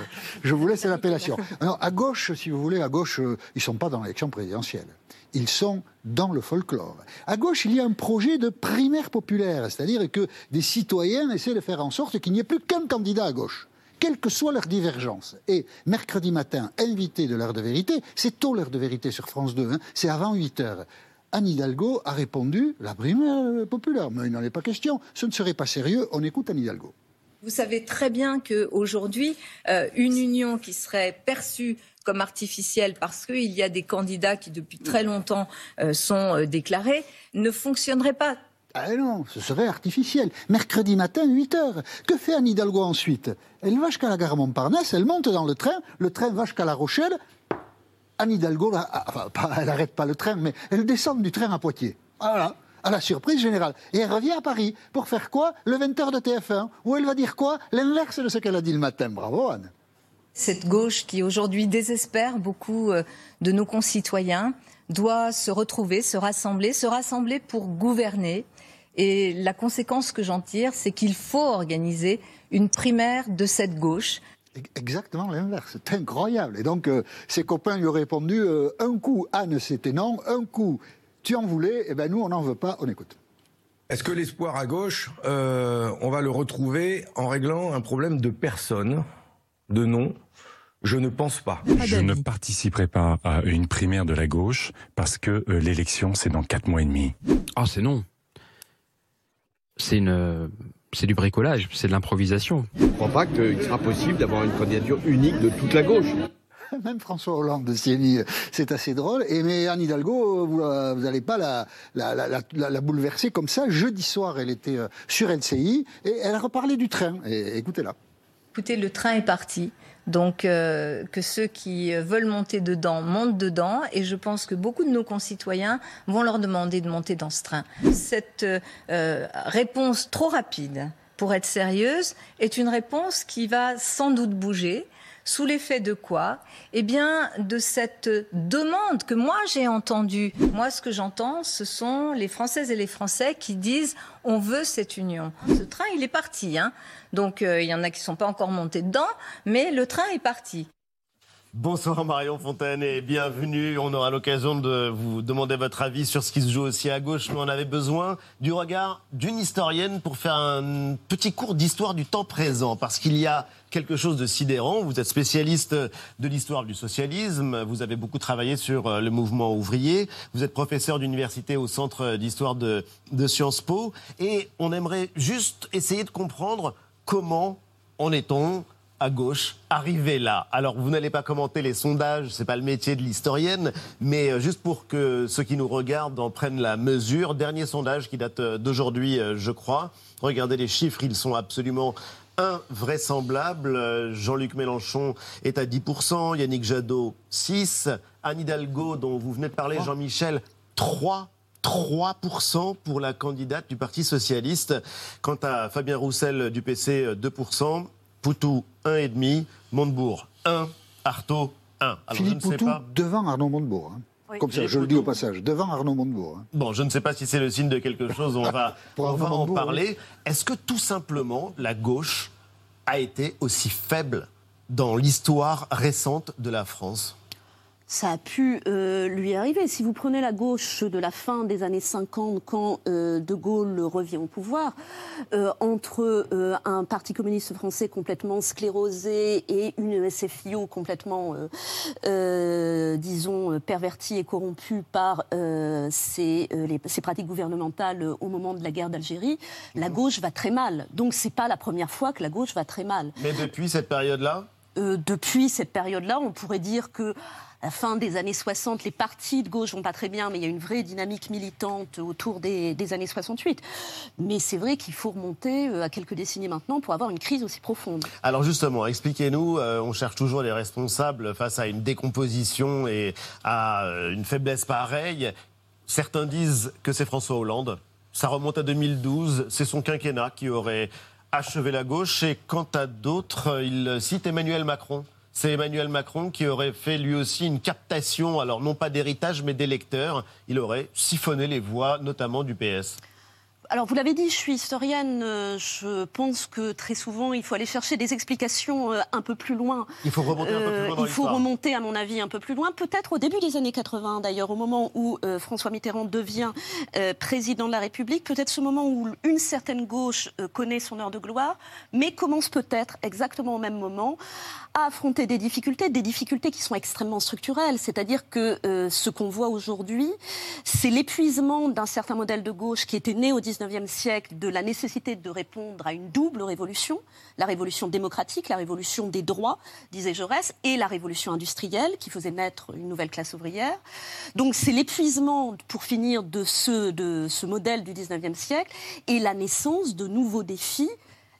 je vous laisse l'appellation. Alors à gauche, si vous voulez, à gauche, euh, ils ne sont pas dans l'élection présidentielle. Ils sont dans le folklore. À gauche, il y a un projet de primaire populaire, c'est-à-dire que des citoyens essaient de faire en sorte qu'il n'y ait plus qu'un candidat à gauche quelle que soit leur divergence. Et mercredi matin, invité de l'heure de vérité, c'est tôt l'heure de vérité sur France 2, hein, c'est avant 8 heures. Anne Hidalgo a répondu la primaire populaire. Mais il n'en est pas question, ce ne serait pas sérieux, on écoute Anne Hidalgo. Vous savez très bien qu'aujourd'hui, euh, une union qui serait perçue comme artificielle parce qu'il y a des candidats qui depuis très longtemps euh, sont euh, déclarés ne fonctionnerait pas. Ah non, ce serait artificiel. Mercredi matin, 8 heures. Que fait Anne Hidalgo ensuite? Elle va jusqu'à la gare Montparnasse, elle monte dans le train, le train va jusqu'à La Rochelle. Anne Hidalgo, ah, elle n'arrête pas le train, mais elle descend du train à Poitiers. Voilà à la surprise générale. Et elle revient à Paris pour faire quoi? Le 20h de TF1, où elle va dire quoi? L'inverse de ce qu'elle a dit le matin. Bravo Anne. Cette gauche qui aujourd'hui désespère beaucoup euh, de nos concitoyens doit se retrouver, se rassembler, se rassembler pour gouverner, et la conséquence que j'en tire, c'est qu'il faut organiser une primaire de cette gauche. Exactement l'inverse, c'est incroyable. Et donc, euh, ses copains lui ont répondu euh, un coup, Anne, c'était non, un coup, tu en voulais, et eh ben nous, on n'en veut pas, on écoute. Est-ce que l'espoir à gauche, euh, on va le retrouver en réglant un problème de personne, de nom je ne pense pas. Je ne participerai pas à une primaire de la gauche parce que l'élection, c'est dans quatre mois et demi. Ah, c'est non c'est une c'est du bricolage, c'est de l'improvisation. Je ne crois pas qu'il sera possible d'avoir une candidature unique de toute la gauche. Même François Hollande s'y est c'est assez drôle. Et mais Anne Hidalgo, vous n'allez pas la, la, bouleverser comme ça. Jeudi soir, elle était euh, sur LCI et elle a reparlé du train. écoutez-la. Écoutez, le train est parti. Donc euh, que ceux qui veulent monter dedans montent dedans et je pense que beaucoup de nos concitoyens vont leur demander de monter dans ce train. Cette euh, réponse trop rapide pour être sérieuse est une réponse qui va sans doute bouger sous l'effet de quoi? Eh bien, de cette demande que moi j'ai entendue. Moi, ce que j'entends, ce sont les Françaises et les Français qui disent on veut cette union. Ce train, il est parti. Hein Donc, euh, il y en a qui ne sont pas encore montés dedans, mais le train est parti. Bonsoir Marion Fontaine et bienvenue. On aura l'occasion de vous demander votre avis sur ce qui se joue aussi à gauche, mais on avait besoin du regard d'une historienne pour faire un petit cours d'histoire du temps présent, parce qu'il y a quelque chose de sidérant. Vous êtes spécialiste de l'histoire du socialisme, vous avez beaucoup travaillé sur euh, le mouvement ouvrier, vous êtes professeur d'université au Centre d'histoire de, de Sciences Po, et on aimerait juste essayer de comprendre comment en est-on à gauche, arriver là. Alors, vous n'allez pas commenter les sondages, c'est pas le métier de l'historienne, mais euh, juste pour que ceux qui nous regardent en prennent la mesure, dernier sondage qui date euh, d'aujourd'hui, euh, je crois. Regardez les chiffres, ils sont absolument invraisemblable. Jean-Luc Mélenchon est à 10%, Yannick Jadot 6, Anne Hidalgo, dont vous venez de parler, Jean-Michel, 3 3% pour la candidate du Parti socialiste. Quant à Fabien Roussel du PC, 2%. Poutou, 1,5%. Montebourg, 1. Artaud, 1. Alors, Philippe je ne Poutou pas... devant Arnaud Montebourg. Hein. Comme ça, je le dis au passage, devant Arnaud Montebourg. Hein. Bon, je ne sais pas si c'est le signe de quelque chose, on va, on va en parler. Est-ce que tout simplement la gauche a été aussi faible dans l'histoire récente de la France? Ça a pu euh, lui arriver. Si vous prenez la gauche de la fin des années 50, quand euh, De Gaulle revient au pouvoir, euh, entre un parti communiste français complètement sclérosé et une SFIO complètement, disons, pervertie et corrompue par ses, pratiques gouvernementales au moment de la guerre d'Algérie, la gauche va très mal. Donc c'est pas la première fois que la gauche va très mal. Mais depuis cette période-là? Depuis cette période-là, on pourrait dire que la fin des années 60, les partis de gauche vont pas très bien, mais il y a une vraie dynamique militante autour des, années 68. Mais c'est vrai qu'il faut remonter euh, à quelques décennies maintenant pour avoir une crise aussi profonde. Alors justement, expliquez-nous, euh, on cherche toujours les responsables face à une décomposition et à euh, une faiblesse pareille. Certains disent que c'est François Hollande. Ça remonte à 2012, c'est son quinquennat qui aurait achevé la gauche. Et quant à d'autres, il cite Emmanuel Macron c'est Emmanuel Macron qui aurait fait lui aussi une captation, alors non pas d'héritage, mais d'électeurs. Il aurait siphonné les voix, notamment du PS. Alors, vous l'avez dit, je suis historienne. Euh, je pense que très souvent, il faut aller chercher des explications euh, un peu plus loin. Il faut remonter un peu plus loin. Dans il faut remonter, à mon avis, un peu plus loin. Peut-être au début des années 80, d'ailleurs, au moment où euh, François Mitterrand devient président de la République. Peut-être ce moment où une certaine gauche connaît son heure de gloire, mais commence peut-être exactement au même moment à affronter des difficultés, des difficultés qui sont extrêmement structurelles. C'est-à-dire que ce qu'on voit aujourd'hui, c'est l'épuisement d'un certain modèle de gauche qui était né au 19 19e siècle de la nécessité de répondre à une double révolution, la révolution démocratique, la révolution des droits, disait Jaurès, et la révolution industrielle qui faisait naître une nouvelle classe ouvrière. Donc c'est l'épuisement, pour finir, de ce, de ce modèle du 19e siècle et la naissance de nouveaux défis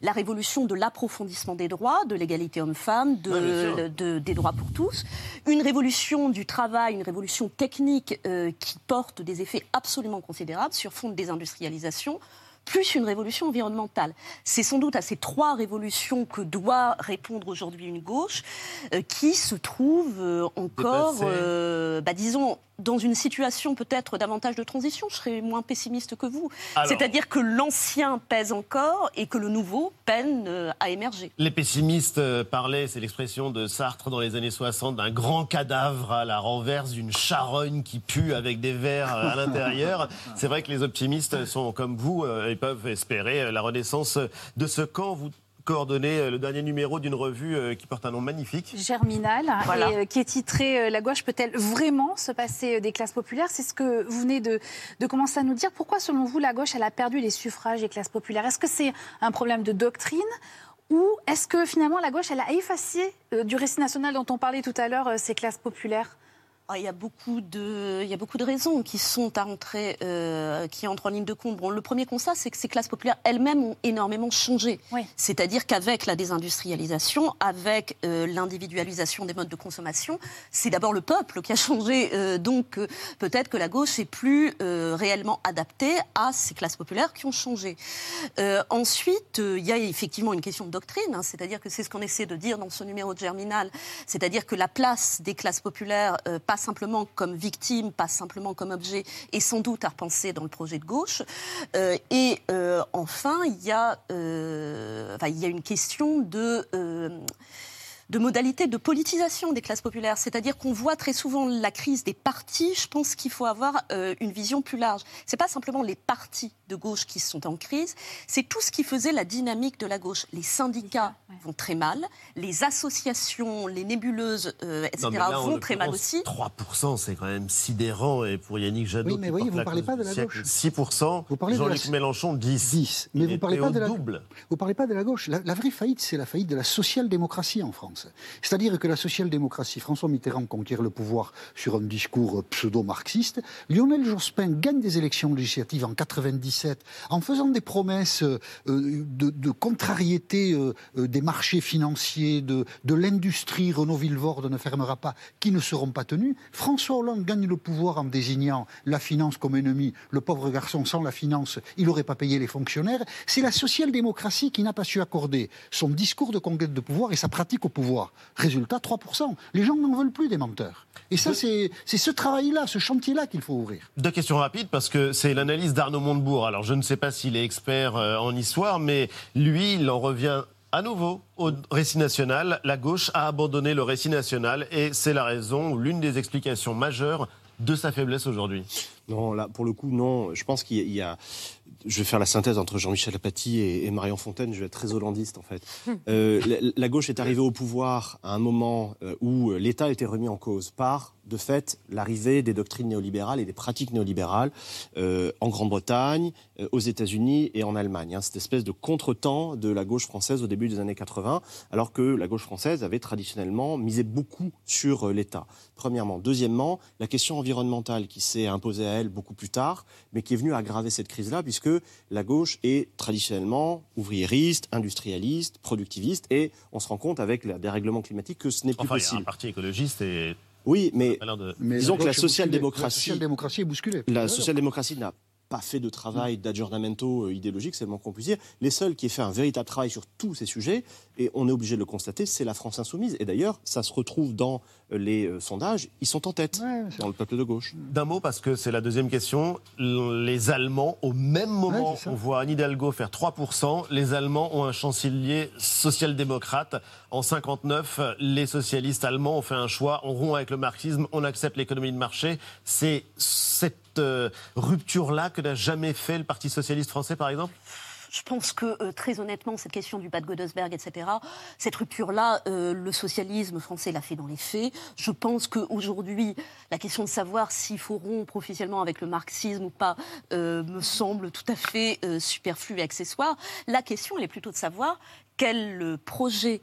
la révolution de l'approfondissement des droits, de l'égalité homme-femme, de, des droits pour tous, une révolution du travail, une révolution technique euh, qui porte des effets absolument considérables sur fond de désindustrialisation, plus une révolution environnementale. C'est sans doute à ces trois révolutions que doit répondre aujourd'hui une gauche euh, qui se trouve euh, encore, bah, disons, dans une situation peut-être davantage de transition. Je serais moins pessimiste que vous. C'est-à-dire que l'ancien pèse encore et que le nouveau peine euh, à émerger. Les pessimistes euh, parlaient, c'est l'expression de Sartre dans les années 60, d'un grand cadavre à la renverse d'une charogne qui pue avec des vers euh, à l'intérieur. c'est vrai que les optimistes sont comme vous et peuvent espérer la renaissance de ce camp. Vous coordonner euh, le dernier numéro d'une revue euh, qui porte un nom magnifique. Germinal, et euh, qui est titré La gauche peut-elle vraiment se passer des classes populaires? C'est ce que vous venez de, de, commencer à nous dire. Pourquoi, selon vous, la gauche elle a perdu les suffrages des classes populaires? Est-ce que c'est un problème de doctrine? Ou est-ce que finalement la gauche elle a effacé du récit national dont on parlait tout à l'heure ces classes populaires? Ah, il, y a beaucoup de, il y a beaucoup de raisons qui sont à entrer, euh, qui entrent en ligne de compte. Bon, le premier constat, c'est que ces classes populaires elles-mêmes ont énormément changé. C'est-à-dire qu'avec la désindustrialisation, avec euh, l'individualisation des modes de consommation, c'est d'abord le peuple qui a changé. Euh, donc peut-être que la gauche est plus réellement adaptée à ces classes populaires qui ont changé. ensuite, il y a effectivement une question de doctrine, hein, c'est-à-dire que c'est ce qu'on essaie de dire dans ce numéro de Germinal, c'est-à-dire que la place des classes populaires pas simplement comme victime, pas simplement comme objet, et sans doute à repenser dans le projet de gauche. Euh, et euh, enfin, il y, a, euh, il y a une question de de modalités de politisation des classes populaires. C'est-à-dire qu'on voit très souvent la crise des partis. Je pense qu'il faut avoir euh, une vision plus large. Ce n'est pas simplement les partis de gauche qui sont en crise, c'est tout ce qui faisait la dynamique de la gauche. Les syndicats vont très mal, les associations, les nébuleuses, euh, etc. vont très mal aussi. 3%, c'est quand même sidérant. Et pour Yannick Jadot, oui, mais vous ne parlez pas de la gauche. 6%, Jean-Luc Mélenchon, 10. 10. Mais vous ne parlez, pas de la... Vous parlez pas de la gauche. La, la vraie faillite, c'est la faillite de la social-démocratie en France. C'est-à-dire que la social-démocratie, François Mitterrand conquiert le pouvoir sur un discours pseudo-marxiste. Lionel Jospin gagne des élections législatives en 97 en faisant des promesses euh, de, contrariété euh, euh, des marchés financiers, de, de l'industrie. Renault Villevorde ne fermera pas, qui ne seront pas tenus. François Hollande gagne le pouvoir en désignant la finance comme ennemi. Le pauvre garçon, sans la finance, il n'aurait pas payé les fonctionnaires. C'est la social-démocratie qui n'a pas su accorder son discours de conquête de pouvoir et sa pratique au pouvoir. Résultat, 3%. Les gens n'en veulent plus des menteurs. Et ça, c'est ce travail-là, ce chantier-là qu'il faut ouvrir. Deux questions rapides, parce que c'est l'analyse d'Arnaud Montebourg. Alors, je ne sais pas s'il est expert euh, en histoire, mais lui, il en revient à nouveau au récit national. La gauche a abandonné le récit national et c'est la raison, l'une des explications majeures de sa faiblesse aujourd'hui. Non, là, pour le coup, non. Je pense qu'il y a je vais faire la synthèse entre Jean-Michel Apathy et, Marion Fontaine. Je vais être très hollandiste, en fait. Euh, la, gauche est arrivée au pouvoir à un moment euh, où l'État était remis en cause par, de fait, l'arrivée des doctrines néolibérales et des pratiques néolibérales euh, en Grande-Bretagne, aux États-Unis et en Allemagne. Hein, cette espèce de contretemps de la gauche française au début des années 80, alors que la gauche française avait traditionnellement misé beaucoup sur l'État. Premièrement. Deuxièmement, la question environnementale qui s'est imposée à beaucoup plus tard, mais qui est venue aggraver cette crise-là, puisque la gauche est traditionnellement ouvriériste, industrialiste, productiviste, et on se rend compte avec le dérèglement climatique que ce n'est plus possible. Il y a un parti écologiste et oui, mais, disons que la social-démocratie. La social-démocratie est bousculée. La social-démocratie n'a pas fait de travail d'adjournamento euh, idéologique, c'est le moins qu'on puisse dire. Les seuls qui aient fait un véritable travail sur tous ces sujets, et on est obligé de le constater, c'est la France insoumise. Et d'ailleurs, ça se retrouve dans euh, les euh, sondages, ils sont en tête dans le peuple de gauche. D'un mot, parce que c'est la deuxième question, les Allemands, au même moment, on voit Anne Hidalgo faire 3%, les Allemands ont un chancelier social-démocrate. En 59, les socialistes allemands ont fait un choix, on rompt avec le marxisme, on accepte l'économie de marché. C'est cette euh, rupture-là que n'a jamais fait le Parti socialiste français, par exemple? Je pense que euh, très honnêtement, cette question du Bad Godesberg, etc., cette rupture-là, euh, le socialisme français l'a fait dans les faits. Je pense qu'aujourd'hui, la question de savoir s'il faut rompre officiellement avec le marxisme ou pas me semble tout à fait superflue et accessoire. La question, elle est plutôt de savoir quel projet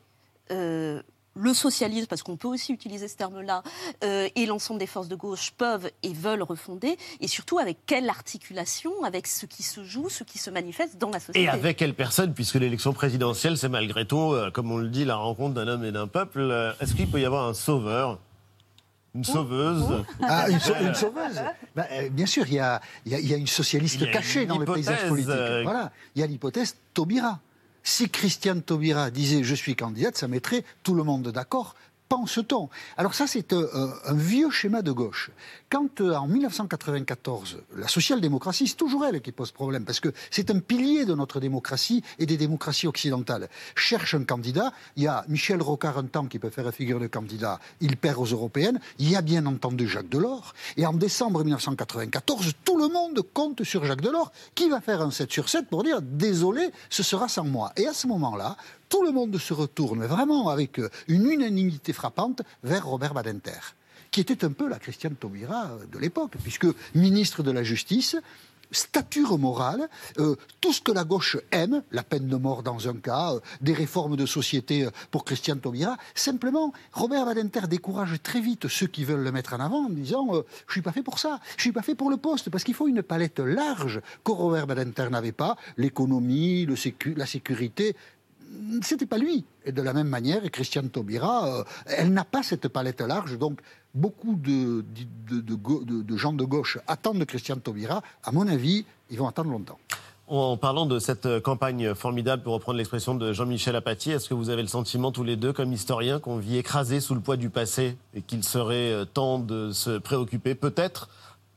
le socialisme, parce qu'on peut aussi utiliser ce terme-là, euh, et l'ensemble des forces de gauche peuvent et veulent refonder, et surtout avec quelle articulation, avec ce qui se joue, ce qui se manifeste dans la société. Et avec quelle personne, puisque l'élection présidentielle, c'est malgré tout, euh, comme on le dit, la rencontre d'un homme et d'un peuple. Euh, est-ce qu'il peut y avoir un sauveur? Une sauveuse? Ah, une, sauveuse bah, Bien sûr, il y a, une socialiste cachée dans le paysage politique. Voilà. Il y a l'hypothèse Taubira. Si Christiane Taubira disait je suis candidate, ça mettrait tout le monde d'accord pense-t-on Alors ça, c'est euh, un, vieux schéma de gauche. Quand euh, en 1994, la social-démocratie, c'est toujours elle qui pose problème, parce que c'est un pilier de notre démocratie et des démocraties occidentales, cherche un candidat. Il y a Michel Rocard un temps qui peut faire figure de candidat, il perd aux européennes. Il y a bien entendu Jacques Delors. Et en décembre 1994, tout le monde compte sur Jacques Delors, qui va faire un 7 sur 7 pour dire désolé, ce sera sans moi. Et à ce moment-là, tout le monde se retourne vraiment avec euh, une unanimité frappante vers Robert Badinter qui était un peu la Christiane Taubira euh, de l'époque, puisque ministre de la Justice, stature morale, euh, tout ce que la gauche aime, la peine de mort dans un cas, des réformes de société pour Christiane Taubira. Simplement, Robert Badinter décourage très vite ceux qui veulent le mettre en avant en disant Je je suis pas fait pour ça, je suis pas fait pour le poste, parce qu'il faut une palette large que Robert Badinter n'avait pas, l'économie, la sécurité, c'était pas lui. Et de la même manière, Christiane Taubira, euh, elle n'a pas cette palette large. Donc, beaucoup de, de, gens de gauche attendent de Christiane Taubira. À mon avis, ils vont attendre longtemps. En parlant de cette campagne formidable, pour reprendre l'expression de Jean-Michel Apathy, est-ce que vous avez le sentiment tous les deux, comme historiens, qu'on vit écrasé sous le poids du passé et qu'il serait euh, temps de se préoccuper peut-être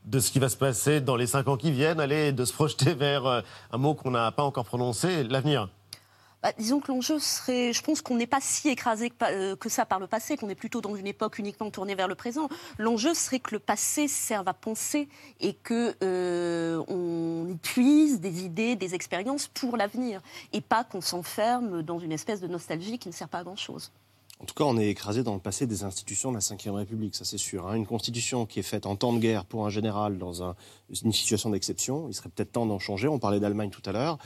de ce qui va se passer dans les cinq ans qui viennent, aller de se projeter vers euh, un mot qu'on n'a pas encore prononcé, l'avenir? Bah, disons que l'enjeu serait, je pense qu'on n'est pas si écrasé que, euh, que, ça par le passé, qu'on est plutôt dans une époque uniquement tournée vers le présent. L'enjeu serait que le passé serve à penser et que euh, on utilise des idées, des expériences pour l'avenir, et pas qu'on s'enferme dans une espèce de nostalgie qui ne sert pas à grand chose. En tout cas, on est écrasé dans le passé des institutions de la Ve République, ça c'est sûr. Hein. Une constitution qui est faite en temps de guerre pour un général dans une situation d'exception, il serait peut-être temps d'en changer. On parlait d'Allemagne tout à l'heure.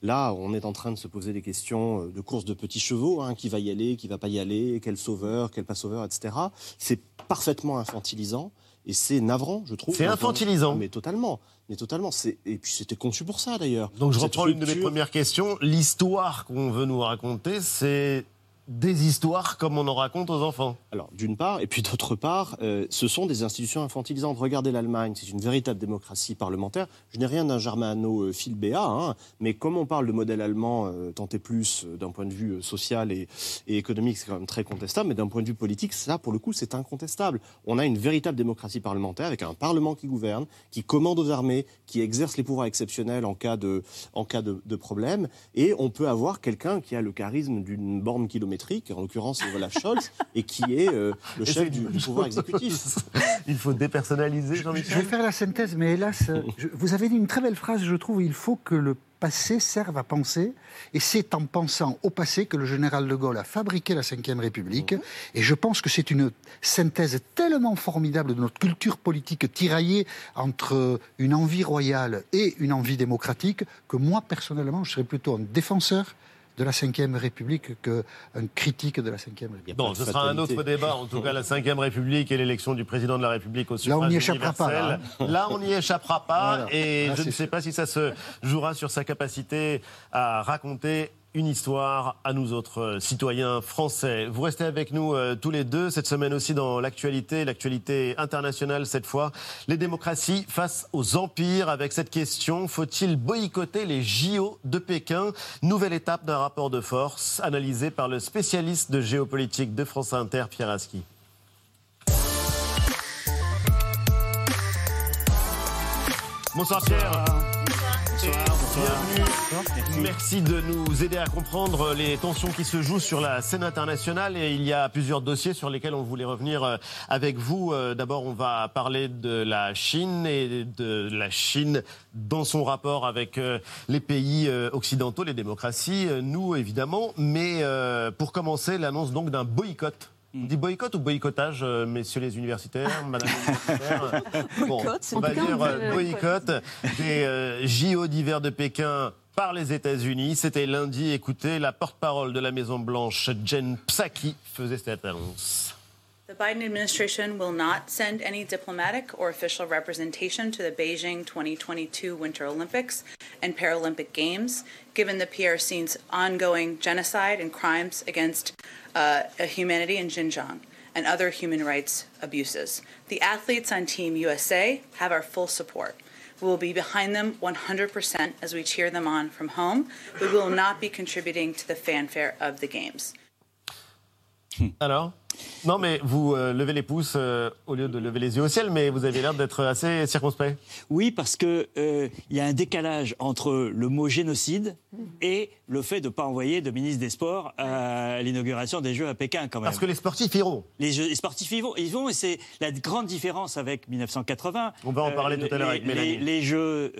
Là, on est en train de se poser des questions euh, de course de petits chevaux, hein, qui va y aller, qui va pas y aller, quel sauveur, quel pas sauveur, etc. C'est parfaitement infantilisant. Et c'est navrant, je trouve. C'est infantilisant. Mais totalement. Mais totalement. Et puis c'était conçu pour ça, d'ailleurs. Donc je reprends une de mes premières questions. L'histoire qu'on veut nous raconter, c'est des histoires comme on en raconte aux enfants. Alors, d'une part, et puis d'autre part, euh, ce sont des institutions infantilisantes. Regardez l'Allemagne, c'est une véritable démocratie parlementaire. Je n'ai rien d'un Germano euh, hein, mais comme on parle de modèle allemand, euh, tant et plus euh, d'un point de vue social et, et économique, c'est quand même très contestable, mais d'un point de vue politique, ça, pour le coup, c'est incontestable. On a une véritable démocratie parlementaire avec un parlement qui gouverne, qui commande aux armées, qui exerce les pouvoirs exceptionnels en cas de, en cas de, de problème, et on peut avoir quelqu'un qui a le charisme d'une borne kilométrique en l'occurrence Olaf Scholz, et qui est euh, le chef du, pouvoir exécutif. Il faut dépersonnaliser, Jean-Michel. Je vais faire la synthèse, mais hélas, vous avez dit une très belle phrase, je trouve. Il faut que le passé serve à penser, et c'est en pensant au passé que le général de Gaulle a fabriqué la Ve République, et je pense que c'est une synthèse tellement formidable de notre culture politique tiraillée entre une envie royale et une envie démocratique, que moi, personnellement, je serais plutôt un défenseur de la Ve République qu'un critique de la Ve République. Bon, ce sera un autre débat. En tout cas, la Ve République et l'élection du président de la République au suffrage Là, on n'y échappera pas. Là, hein. là on n'y échappera pas. Et je ne sais pas si ça se jouera sur sa capacité à raconter une histoire à nous autres euh, citoyens français. Vous restez avec nous euh, tous les deux cette semaine aussi dans l'actualité, l'actualité internationale cette fois. Les démocraties face aux empires avec cette question faut-il boycotter les JO de Pékin? Nouvelle étape d'un rapport de force analysé par le spécialiste de géopolitique de France Inter, Pierre Aski. Bonsoir Pierre. Merci de nous aider à comprendre les tensions qui se jouent sur la scène internationale. Et il y a plusieurs dossiers sur lesquels on voulait revenir euh, avec vous. Euh, d'abord, on va parler de la Chine et de la Chine dans son rapport avec euh, les pays occidentaux, les démocraties, nous évidemment. Mais pour commencer, l'annonce donc d'un boycott on dit boycott ou boycottage, euh, messieurs les universitaires, madame les bon, On va dire euh, boycott des euh, JO d'hiver de Pékin par les États-Unis. C'était lundi. Écoutez, la porte-parole de la Maison-Blanche, Jen Psaki, faisait cette annonce. The Biden administration will not send any diplomatic or official representation to the Beijing 2022 Winter Olympics and Paralympic Games, given the PRC's ongoing genocide and crimes against uh, humanity in Xinjiang and other human rights abuses. The athletes on Team USA have our full support. We will be behind them 100% as we cheer them on from home. We will not be contributing to the fanfare of the Games. Alors Non, mais vous euh, levez les pouces euh, au lieu de lever les yeux au ciel, mais vous avez l'air d'être assez circonspect. Oui, parce qu'il euh, y a un décalage entre le mot génocide et le fait de ne pas envoyer de ministre des Sports à l'inauguration des Jeux à Pékin, quand même. Parce que les sportifs iront. Les, les sportifs y vont, ils vont et c'est la grande différence avec 1980. On va en parler tout à l'heure avec Mélanie. Les, les Jeux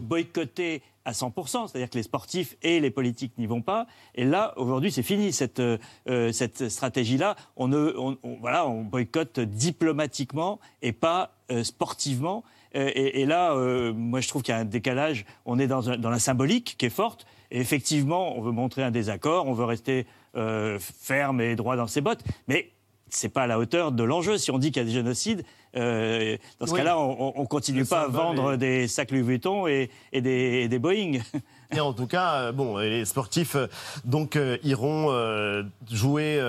boycottés à 100%, c'est-à-dire que les sportifs et les politiques n'y vont pas. Et là, aujourd'hui, c'est fini cette, cette stratégie-là. On on, voilà, on boycotte diplomatiquement et pas euh, sportivement. Euh, et, là, euh, moi, je trouve qu'il y a un décalage. On est dans, dans, la symbolique qui est forte. Et effectivement, on veut montrer un désaccord, on veut rester ferme et droit dans ses bottes. Mais c'est pas à la hauteur de l'enjeu. Si on dit qu'il y a des génocides, dans ce cas-là, on, ne continue pas à vendre des sacs Louis Vuitton et, et des, des Boeing. Et en tout cas, euh, bon, les sportifs euh, donc euh, iront jouer,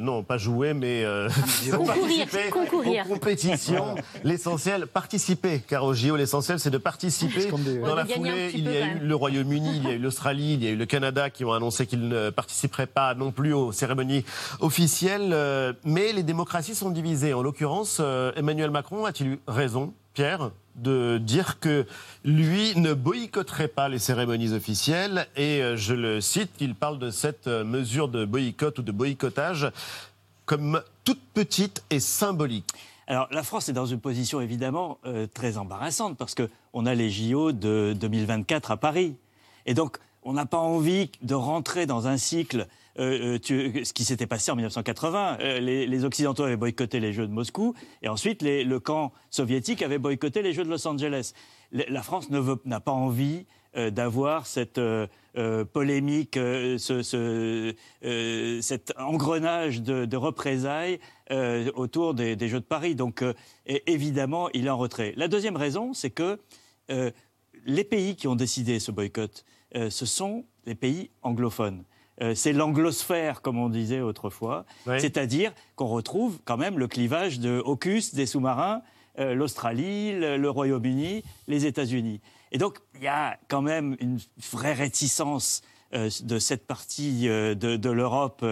non pas jouer, mais concourir, concourir. en compétition. L'essentiel, participer, car au JO, l'essentiel, c'est de participer. Dans la foulée, il y a eu le Royaume-Uni, il y a eu l'Australie, il y a eu le Canada qui ont annoncé qu'ils ne participeraient pas non plus aux cérémonies officielles. mais les démocraties sont divisées. En l'occurrence, Emmanuel Macron a-t-il eu raison, Pierre? De dire que lui ne boycotterait pas les cérémonies officielles et euh, je le cite, il parle de cette euh, mesure de boycott ou de boycottage comme toute petite et symbolique. Alors la France est dans une position évidemment euh, très embarrassante parce qu'on a les JO de 2024 à Paris. Et donc on n'a pas envie de rentrer dans un cycle euh, ce qui s'était passé en 1980. Les, les, Occidentaux avaient boycotté les Jeux de Moscou et ensuite les, le camp soviétique avait boycotté les Jeux de Los Angeles. La France n'a pas envie d'avoir cette polémique, ce, ce, cet engrenage de, représailles autour des, Jeux de Paris. Donc évidemment, il est en retrait. La deuxième raison, c'est que les pays qui ont décidé ce boycott, euh, ce sont les pays anglophones. Euh, c'est l'anglosphère, comme on disait autrefois, c'est-à-dire qu'on retrouve quand même le clivage de AUKUS des sous-marins, euh, l'Australie, le, Royaume-Uni, les États-Unis. Et donc, il y a quand même une vraie réticence de cette partie de, l'Europe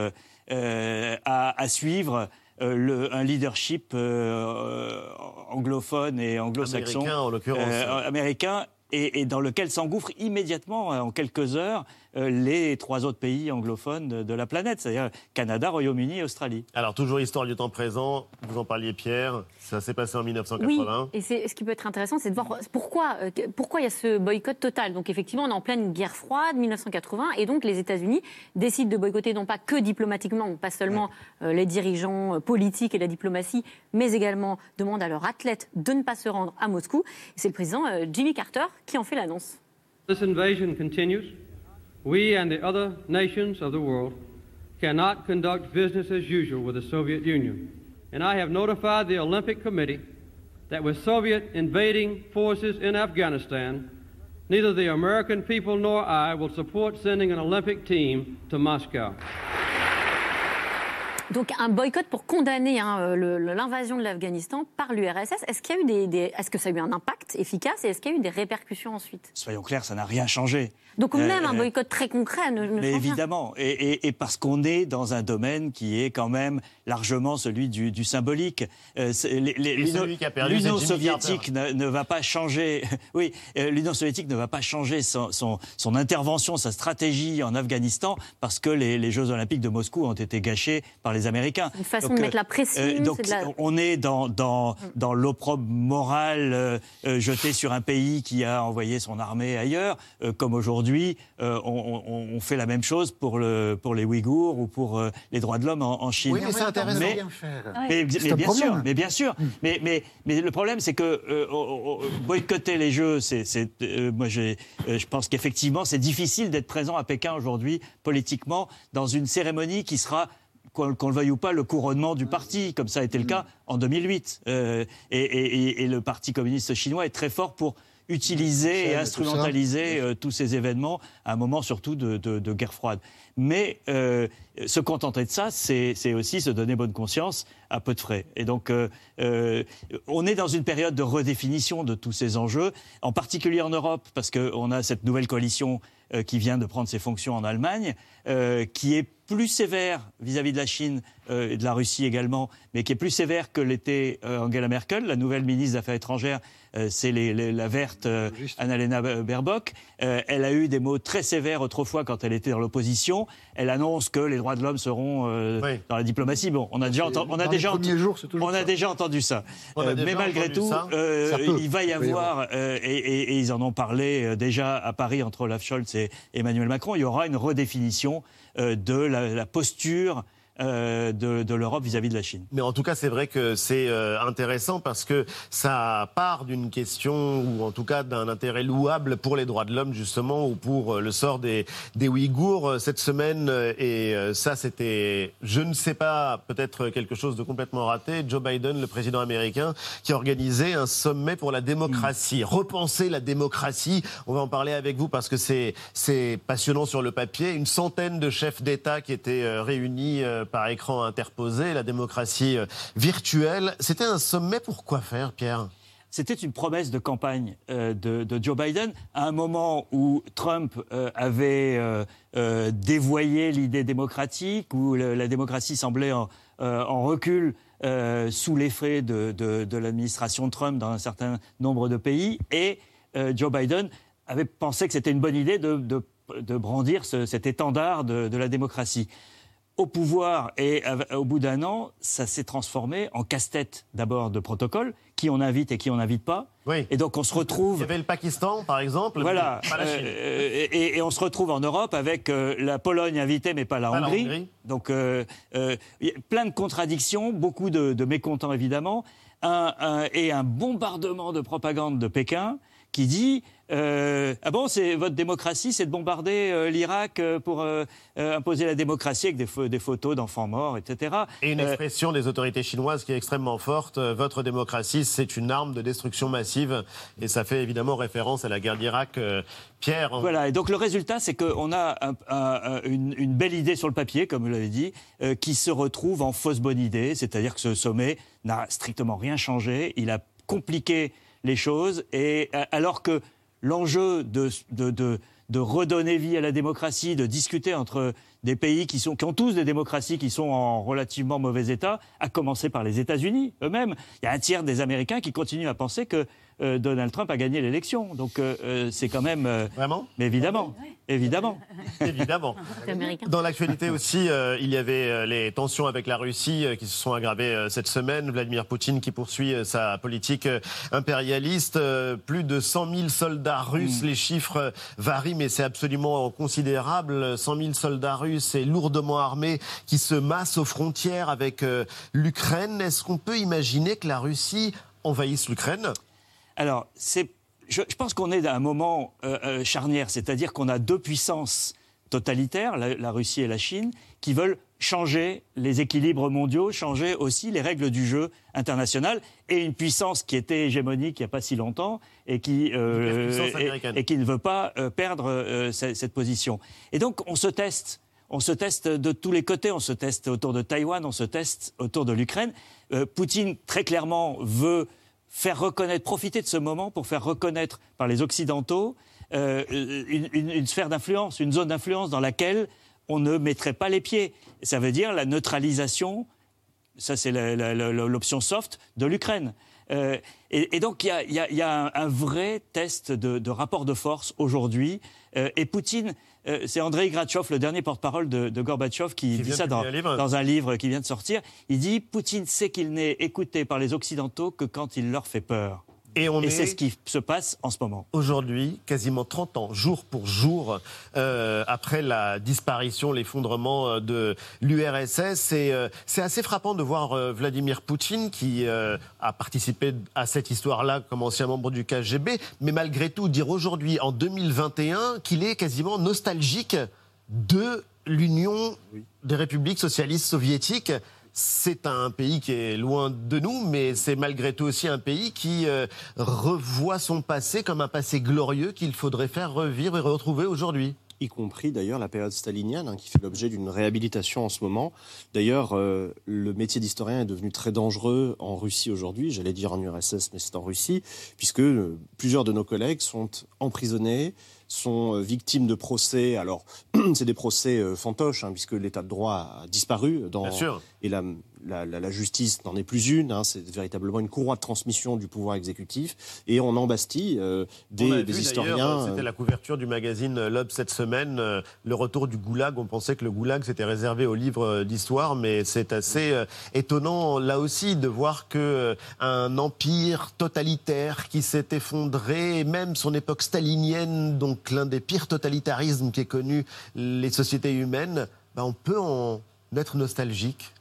à, suivre un leadership anglophone et anglo-saxon. Américain, en l'occurrence. américain et, dans lequel s'engouffrent immédiatement, en quelques heures, euh, les trois autres pays anglophones de, la planète, c'est-à-dire Canada, Royaume-Uni et Australie. Alors, toujours histoire du temps présent, vous en parliez Pierre, ça s'est passé en 1980. Oui, et ce qui peut être intéressant, c'est de voir pourquoi, euh, pourquoi il y a ce boycott total. Donc effectivement, on est en pleine guerre froide, 1980, et donc les États-Unis décident de boycotter non pas que diplomatiquement, pas seulement euh, les dirigeants politiques et la diplomatie, mais également demandent à leurs athlètes de ne pas se rendre à Moscou. C'est le président Jimmy Carter qui en fait l'annonce. This invasion continues. We and the other nations of the world cannot conduct business as usual with the Soviet Union. And I have notified the Olympic Committee that with Soviet invading forces in Afghanistan, neither the American people nor I will support sending an Olympic team to Moscow. Donc un boycott pour condamner hein, euh, l'invasion de l'Afghanistan par l'URSS. Est-ce qu'il y a eu des, est-ce que ça a eu un impact efficace et est-ce qu'il y a eu des répercussions ensuite? Soyons clairs, ça n'a rien changé. Donc même euh, un boycott très concret ne, ne mais évidemment, Et, et, parce qu'on est dans un domaine qui est quand même largement celui du, symbolique. Euh, L'Union soviétique ne, va pas changer. Oui, l'Union soviétique ne va pas changer son, son, intervention, sa stratégie en Afghanistan parce que les, les Jeux olympiques de Moscou ont été gâchés par les Américains. Une façon de mettre la pression. Euh, donc on est dans, dans, dans l'opprobre moral euh, euh, jeté sur un pays qui a envoyé son armée ailleurs, comme aujourd'hui on, fait la même chose pour, le, pour les Ouïghours ou pour les droits de l'homme en, Chine. Oui, mais c'est intéressant mais, bien faire. Mais, bien sûr, mais bien sûr. Mais, mais, mais le problème, c'est que boycotter les Jeux, c'est, moi je pense qu'effectivement, c'est difficile d'être présent à Pékin aujourd'hui politiquement dans une cérémonie qui sera qu'on le veuille ou pas, le couronnement du parti, comme ça a été le cas en 2008. Euh, et, le Parti communiste chinois est très fort pour utiliser et instrumentaliser euh, tous ces événements à un moment surtout de, guerre froide. Mais euh, se contenter de ça, c'est aussi se donner bonne conscience à peu de frais. Et donc, on est dans une période de redéfinition de tous ces enjeux, en particulier en Europe, parce qu'on a cette nouvelle coalition qui vient de prendre ses fonctions en Allemagne, qui est plus sévère vis-à-vis de la Chine euh, et de la Russie également, mais qui est plus sévère que l'était euh, Angela Merkel, la nouvelle ministre des Affaires étrangères, euh, c'est la verte Annalena Baerbock. elle a eu des mots très sévères autrefois quand elle était dans l'opposition. Elle annonce que les droits de l'homme seront dans la diplomatie. Bon, on a déjà, on a déjà, on a déjà entendu ça. mais malgré tout, il va y avoir, et, et, ils en ont parlé déjà à Paris entre Olaf Scholz et Emmanuel Macron, il y aura une redéfinition de la, posture euh, de, l'Europe vis-à-vis de la Chine. Mais en tout cas, c'est vrai que c'est euh, intéressant parce que ça part d'une question ou en tout cas d'un intérêt louable pour les droits de l'homme justement ou pour euh, le sort des, des Ouïghours cette semaine. Et ça, c'était, je ne sais pas, peut-être quelque chose de complètement raté. Joe Biden, le président américain, qui a organisé un sommet pour la démocratie. Mm. Repenser la démocratie. On va en parler avec vous parce que c'est c'est passionnant sur le papier. Une centaine de chefs d'État qui étaient réunis par écran interposé, la démocratie euh, virtuelle. C'était un sommet pour quoi faire, Pierre? C'était une promesse de campagne euh, de, Joe Biden à un moment où Trump euh, avait dévoyé l'idée démocratique, où la démocratie semblait en, recul sous l'effet de, de l'administration Trump dans un certain nombre de pays, et Joe Biden avait pensé que c'était une bonne idée de, brandir cet étendard de la démocratie au pouvoir et au bout d'un an, ça s'est transformé en casse-tête d'abord de protocole qui on invite et qui on n'invite pas. Oui. Et donc on se retrouve. Il y avait le Pakistan, par exemple, Voilà. pas la Chine. Euh, et, et on se retrouve en Europe avec euh, la Pologne invitée, mais pas la Pas la Hongrie. Hongrie. Donc euh, plein de contradictions, beaucoup de, de mécontents évidemment, un- un- et un bombardement de propagande de Pékin qui dit euh, ah bon c'est votre démocratie c'est de bombarder euh, l'Irak euh, pour euh, euh, imposer la démocratie avec des, pho- des photos d'enfants morts etc Et une expression des autorités chinoises qui est extrêmement forte. Votre démocratie, c'est une arme de destruction massive. Et ça fait évidemment référence à la guerre d'Irak. Pierre, en- Voilà, et donc le résultat, c'est qu'on a un- un- un- une, une belle idée sur le papier, comme vous l'avez dit, qui se retrouve en fausse bonne idée, c'est-à-dire que ce sommet n'a strictement rien changé, il a compliqué les choses, et alors que l'enjeu de, redonner vie à la démocratie, de discuter entre des pays qui, sont, qui ont tous des démocraties qui sont en relativement mauvais état, à commencer par les États-Unis eux-mêmes. Il y a un tiers des Américains qui continuent à penser que euh, Donald Trump a gagné l'élection. Donc euh, euh, c'est quand même... euh, Vraiment? Mais évidemment, évidemment. Évidemment. Dans l'actualité aussi, euh, il y avait les tensions avec la Russie euh, qui se sont aggravées euh, cette semaine. Vladimir Poutine qui poursuit euh, sa politique impérialiste. Euh, plus de 100 000 soldats russes. Les chiffres varient, mais c'est absolument considérable. 100 000 soldats russes et lourdement armés qui se massent aux frontières avec euh, l'Ukraine. Est-ce qu'on peut imaginer que la Russie envahisse l'Ukraine? Alors, c'est, je, je pense qu'on est à un moment euh, euh, charnière, c'est-à-dire qu'on a deux puissances totalitaires, la, la Russie et la Chine, qui veulent changer les équilibres mondiaux, changer aussi les règles du jeu international, et une puissance qui était hégémonique il n'y a pas si longtemps et qui, euh, Hyperpuissance et- américaine. et qui ne veut pas perdre euh, ce- cette position. Et donc, on se teste. On se teste de tous les côtés. On se teste autour de Taïwan, on se teste autour de l'Ukraine. Euh, Poutine, très clairement, veut faire reconnaître, profiter de ce moment pour faire reconnaître par les Occidentaux euh, une, sphère d'influence, une zone d'influence dans laquelle on ne mettrait pas les pieds. Ça veut dire la neutralisation ça, c'est l'option soft de l'Ukraine. Euh, et, donc, il y a, un, vrai test de, rapport de force aujourd'hui. Et Poutine, euh, c'est Andrei Gratchov, le dernier porte-parole de, de Gorbatchev, qui, Qui dit ça dans, un dans un livre qui vient de sortir. Il dit Poutine sait qu'il n'est écouté par les Occidentaux que quand il leur fait peur. Et on est- c'est ce qui se passe en ce moment. Aujourd'hui, quasiment 30 ans, jour pour jour, euh, après la disparition, l'effondrement euh, de l'URSS, c'est euh, c'est assez frappant de voir euh, Vladimir Poutine qui euh, a participé à cette histoire-là comme ancien membre du KGB, mais malgré tout dire aujourd'hui, en 2021, qu'il est quasiment nostalgique de l'Union des républiques socialistes soviétiques. C'est un pays qui est loin de nous, mais c'est malgré tout aussi un pays qui euh, revoit son passé comme un passé glorieux qu'il faudrait faire revivre et retrouver aujourd'hui. Y compris d'ailleurs la période stalinienne, hein, qui fait l'objet d'une réhabilitation en ce moment. D'ailleurs, euh, le métier d'historien est devenu très dangereux en Russie aujourd'hui, j'allais dire en URSS, mais c'est en Russie, puisque euh, plusieurs de nos collègues sont emprisonnés, sont euh, victimes de procès. Alors, c'est des procès fantoches, hein, puisque l'état de droit a disparu. Dans, Bien sûr. Et la, la, la- la justice n'en est plus une, hein, c'est véritablement une courroie de transmission du pouvoir exécutif. Et on embastille euh, des, On a des vu, historiens. euh, C'était la couverture du magazine euh, L'Obs cette semaine, euh, le retour du goulag. On pensait que le goulag c'était réservé aux livres euh, d'histoire, mais c'est assez euh, étonnant là aussi de voir que euh, un empire totalitaire qui s'est effondré, et même son époque stalinienne, donc l'un des pires totalitarismes qu'aient connu les sociétés humaines, bah, on peut en être nostalgique.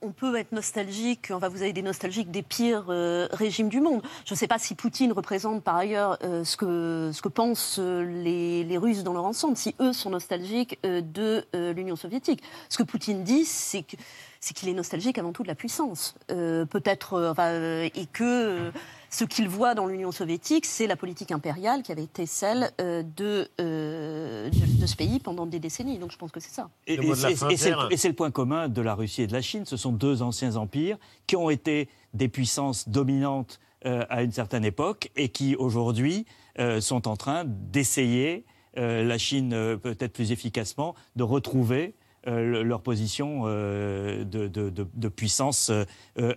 On peut être nostalgique, enfin, vous avez des nostalgiques des pires euh, régimes du monde. Je ne sais pas si Poutine représente par ailleurs euh, ce, que, ce que pensent euh, les, les Russes dans leur ensemble, si eux sont nostalgiques de l'Union soviétique. Ce que Poutine dit, c'est que c'est qu'il est nostalgique avant tout de la puissance. Euh, Peut-être, euh, euh, et que euh, ce qu'il voit dans l'Union soviétique, c'est la politique impériale qui avait été celle euh, de, euh, de, de ce pays pendant des décennies. Donc je pense que c'est ça. Et, et c'est- et c'est le- point commun de la Russie et de la Chine. Ce sont deux anciens empires qui ont été des puissances dominantes euh, à une certaine époque et qui aujourd'hui euh, sont en train d'essayer, euh, la Chine euh, peut-être plus efficacement, de retrouver euh, le- leur position euh, de, puissance euh,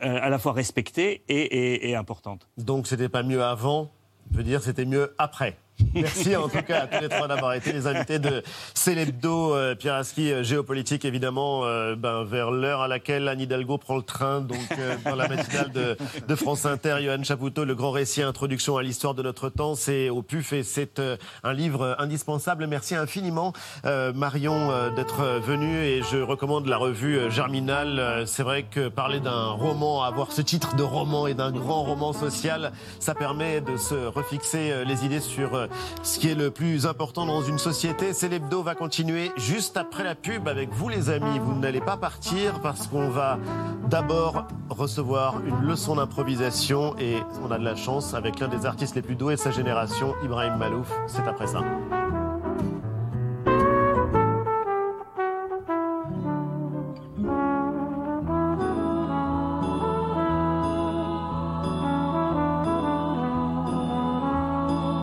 à la fois respectée et, importante. Donc c'était pas mieux avant, je veux dire c'était mieux après. Merci en tout cas à tous les trois d'avoir été les invités de Célébdo, euh, euh, géopolitique évidemment, euh, ben, vers l'heure à laquelle Anne Hidalgo prend le train, donc dans la matinale de, de, France Inter, Johan Chapoutot, le grand récit Introduction à l'histoire de notre temps, c'est au PUF et c'est un livre indispensable. Merci infiniment Marion d'être venue et je recommande la revue Germinal. C'est vrai que parler d'un roman, avoir ce titre de roman et d'un grand roman social, ça permet de se refixer les idées sur ce qui est le plus important dans une société. C'est l'hebdo va continuer juste après la pub avec vous les amis. Vous n'allez pas partir parce qu'on va d'abord recevoir une leçon d'improvisation et on a de la chance avec l'un des artistes les plus doués de sa génération, Ibrahim Malouf. C'est après ça.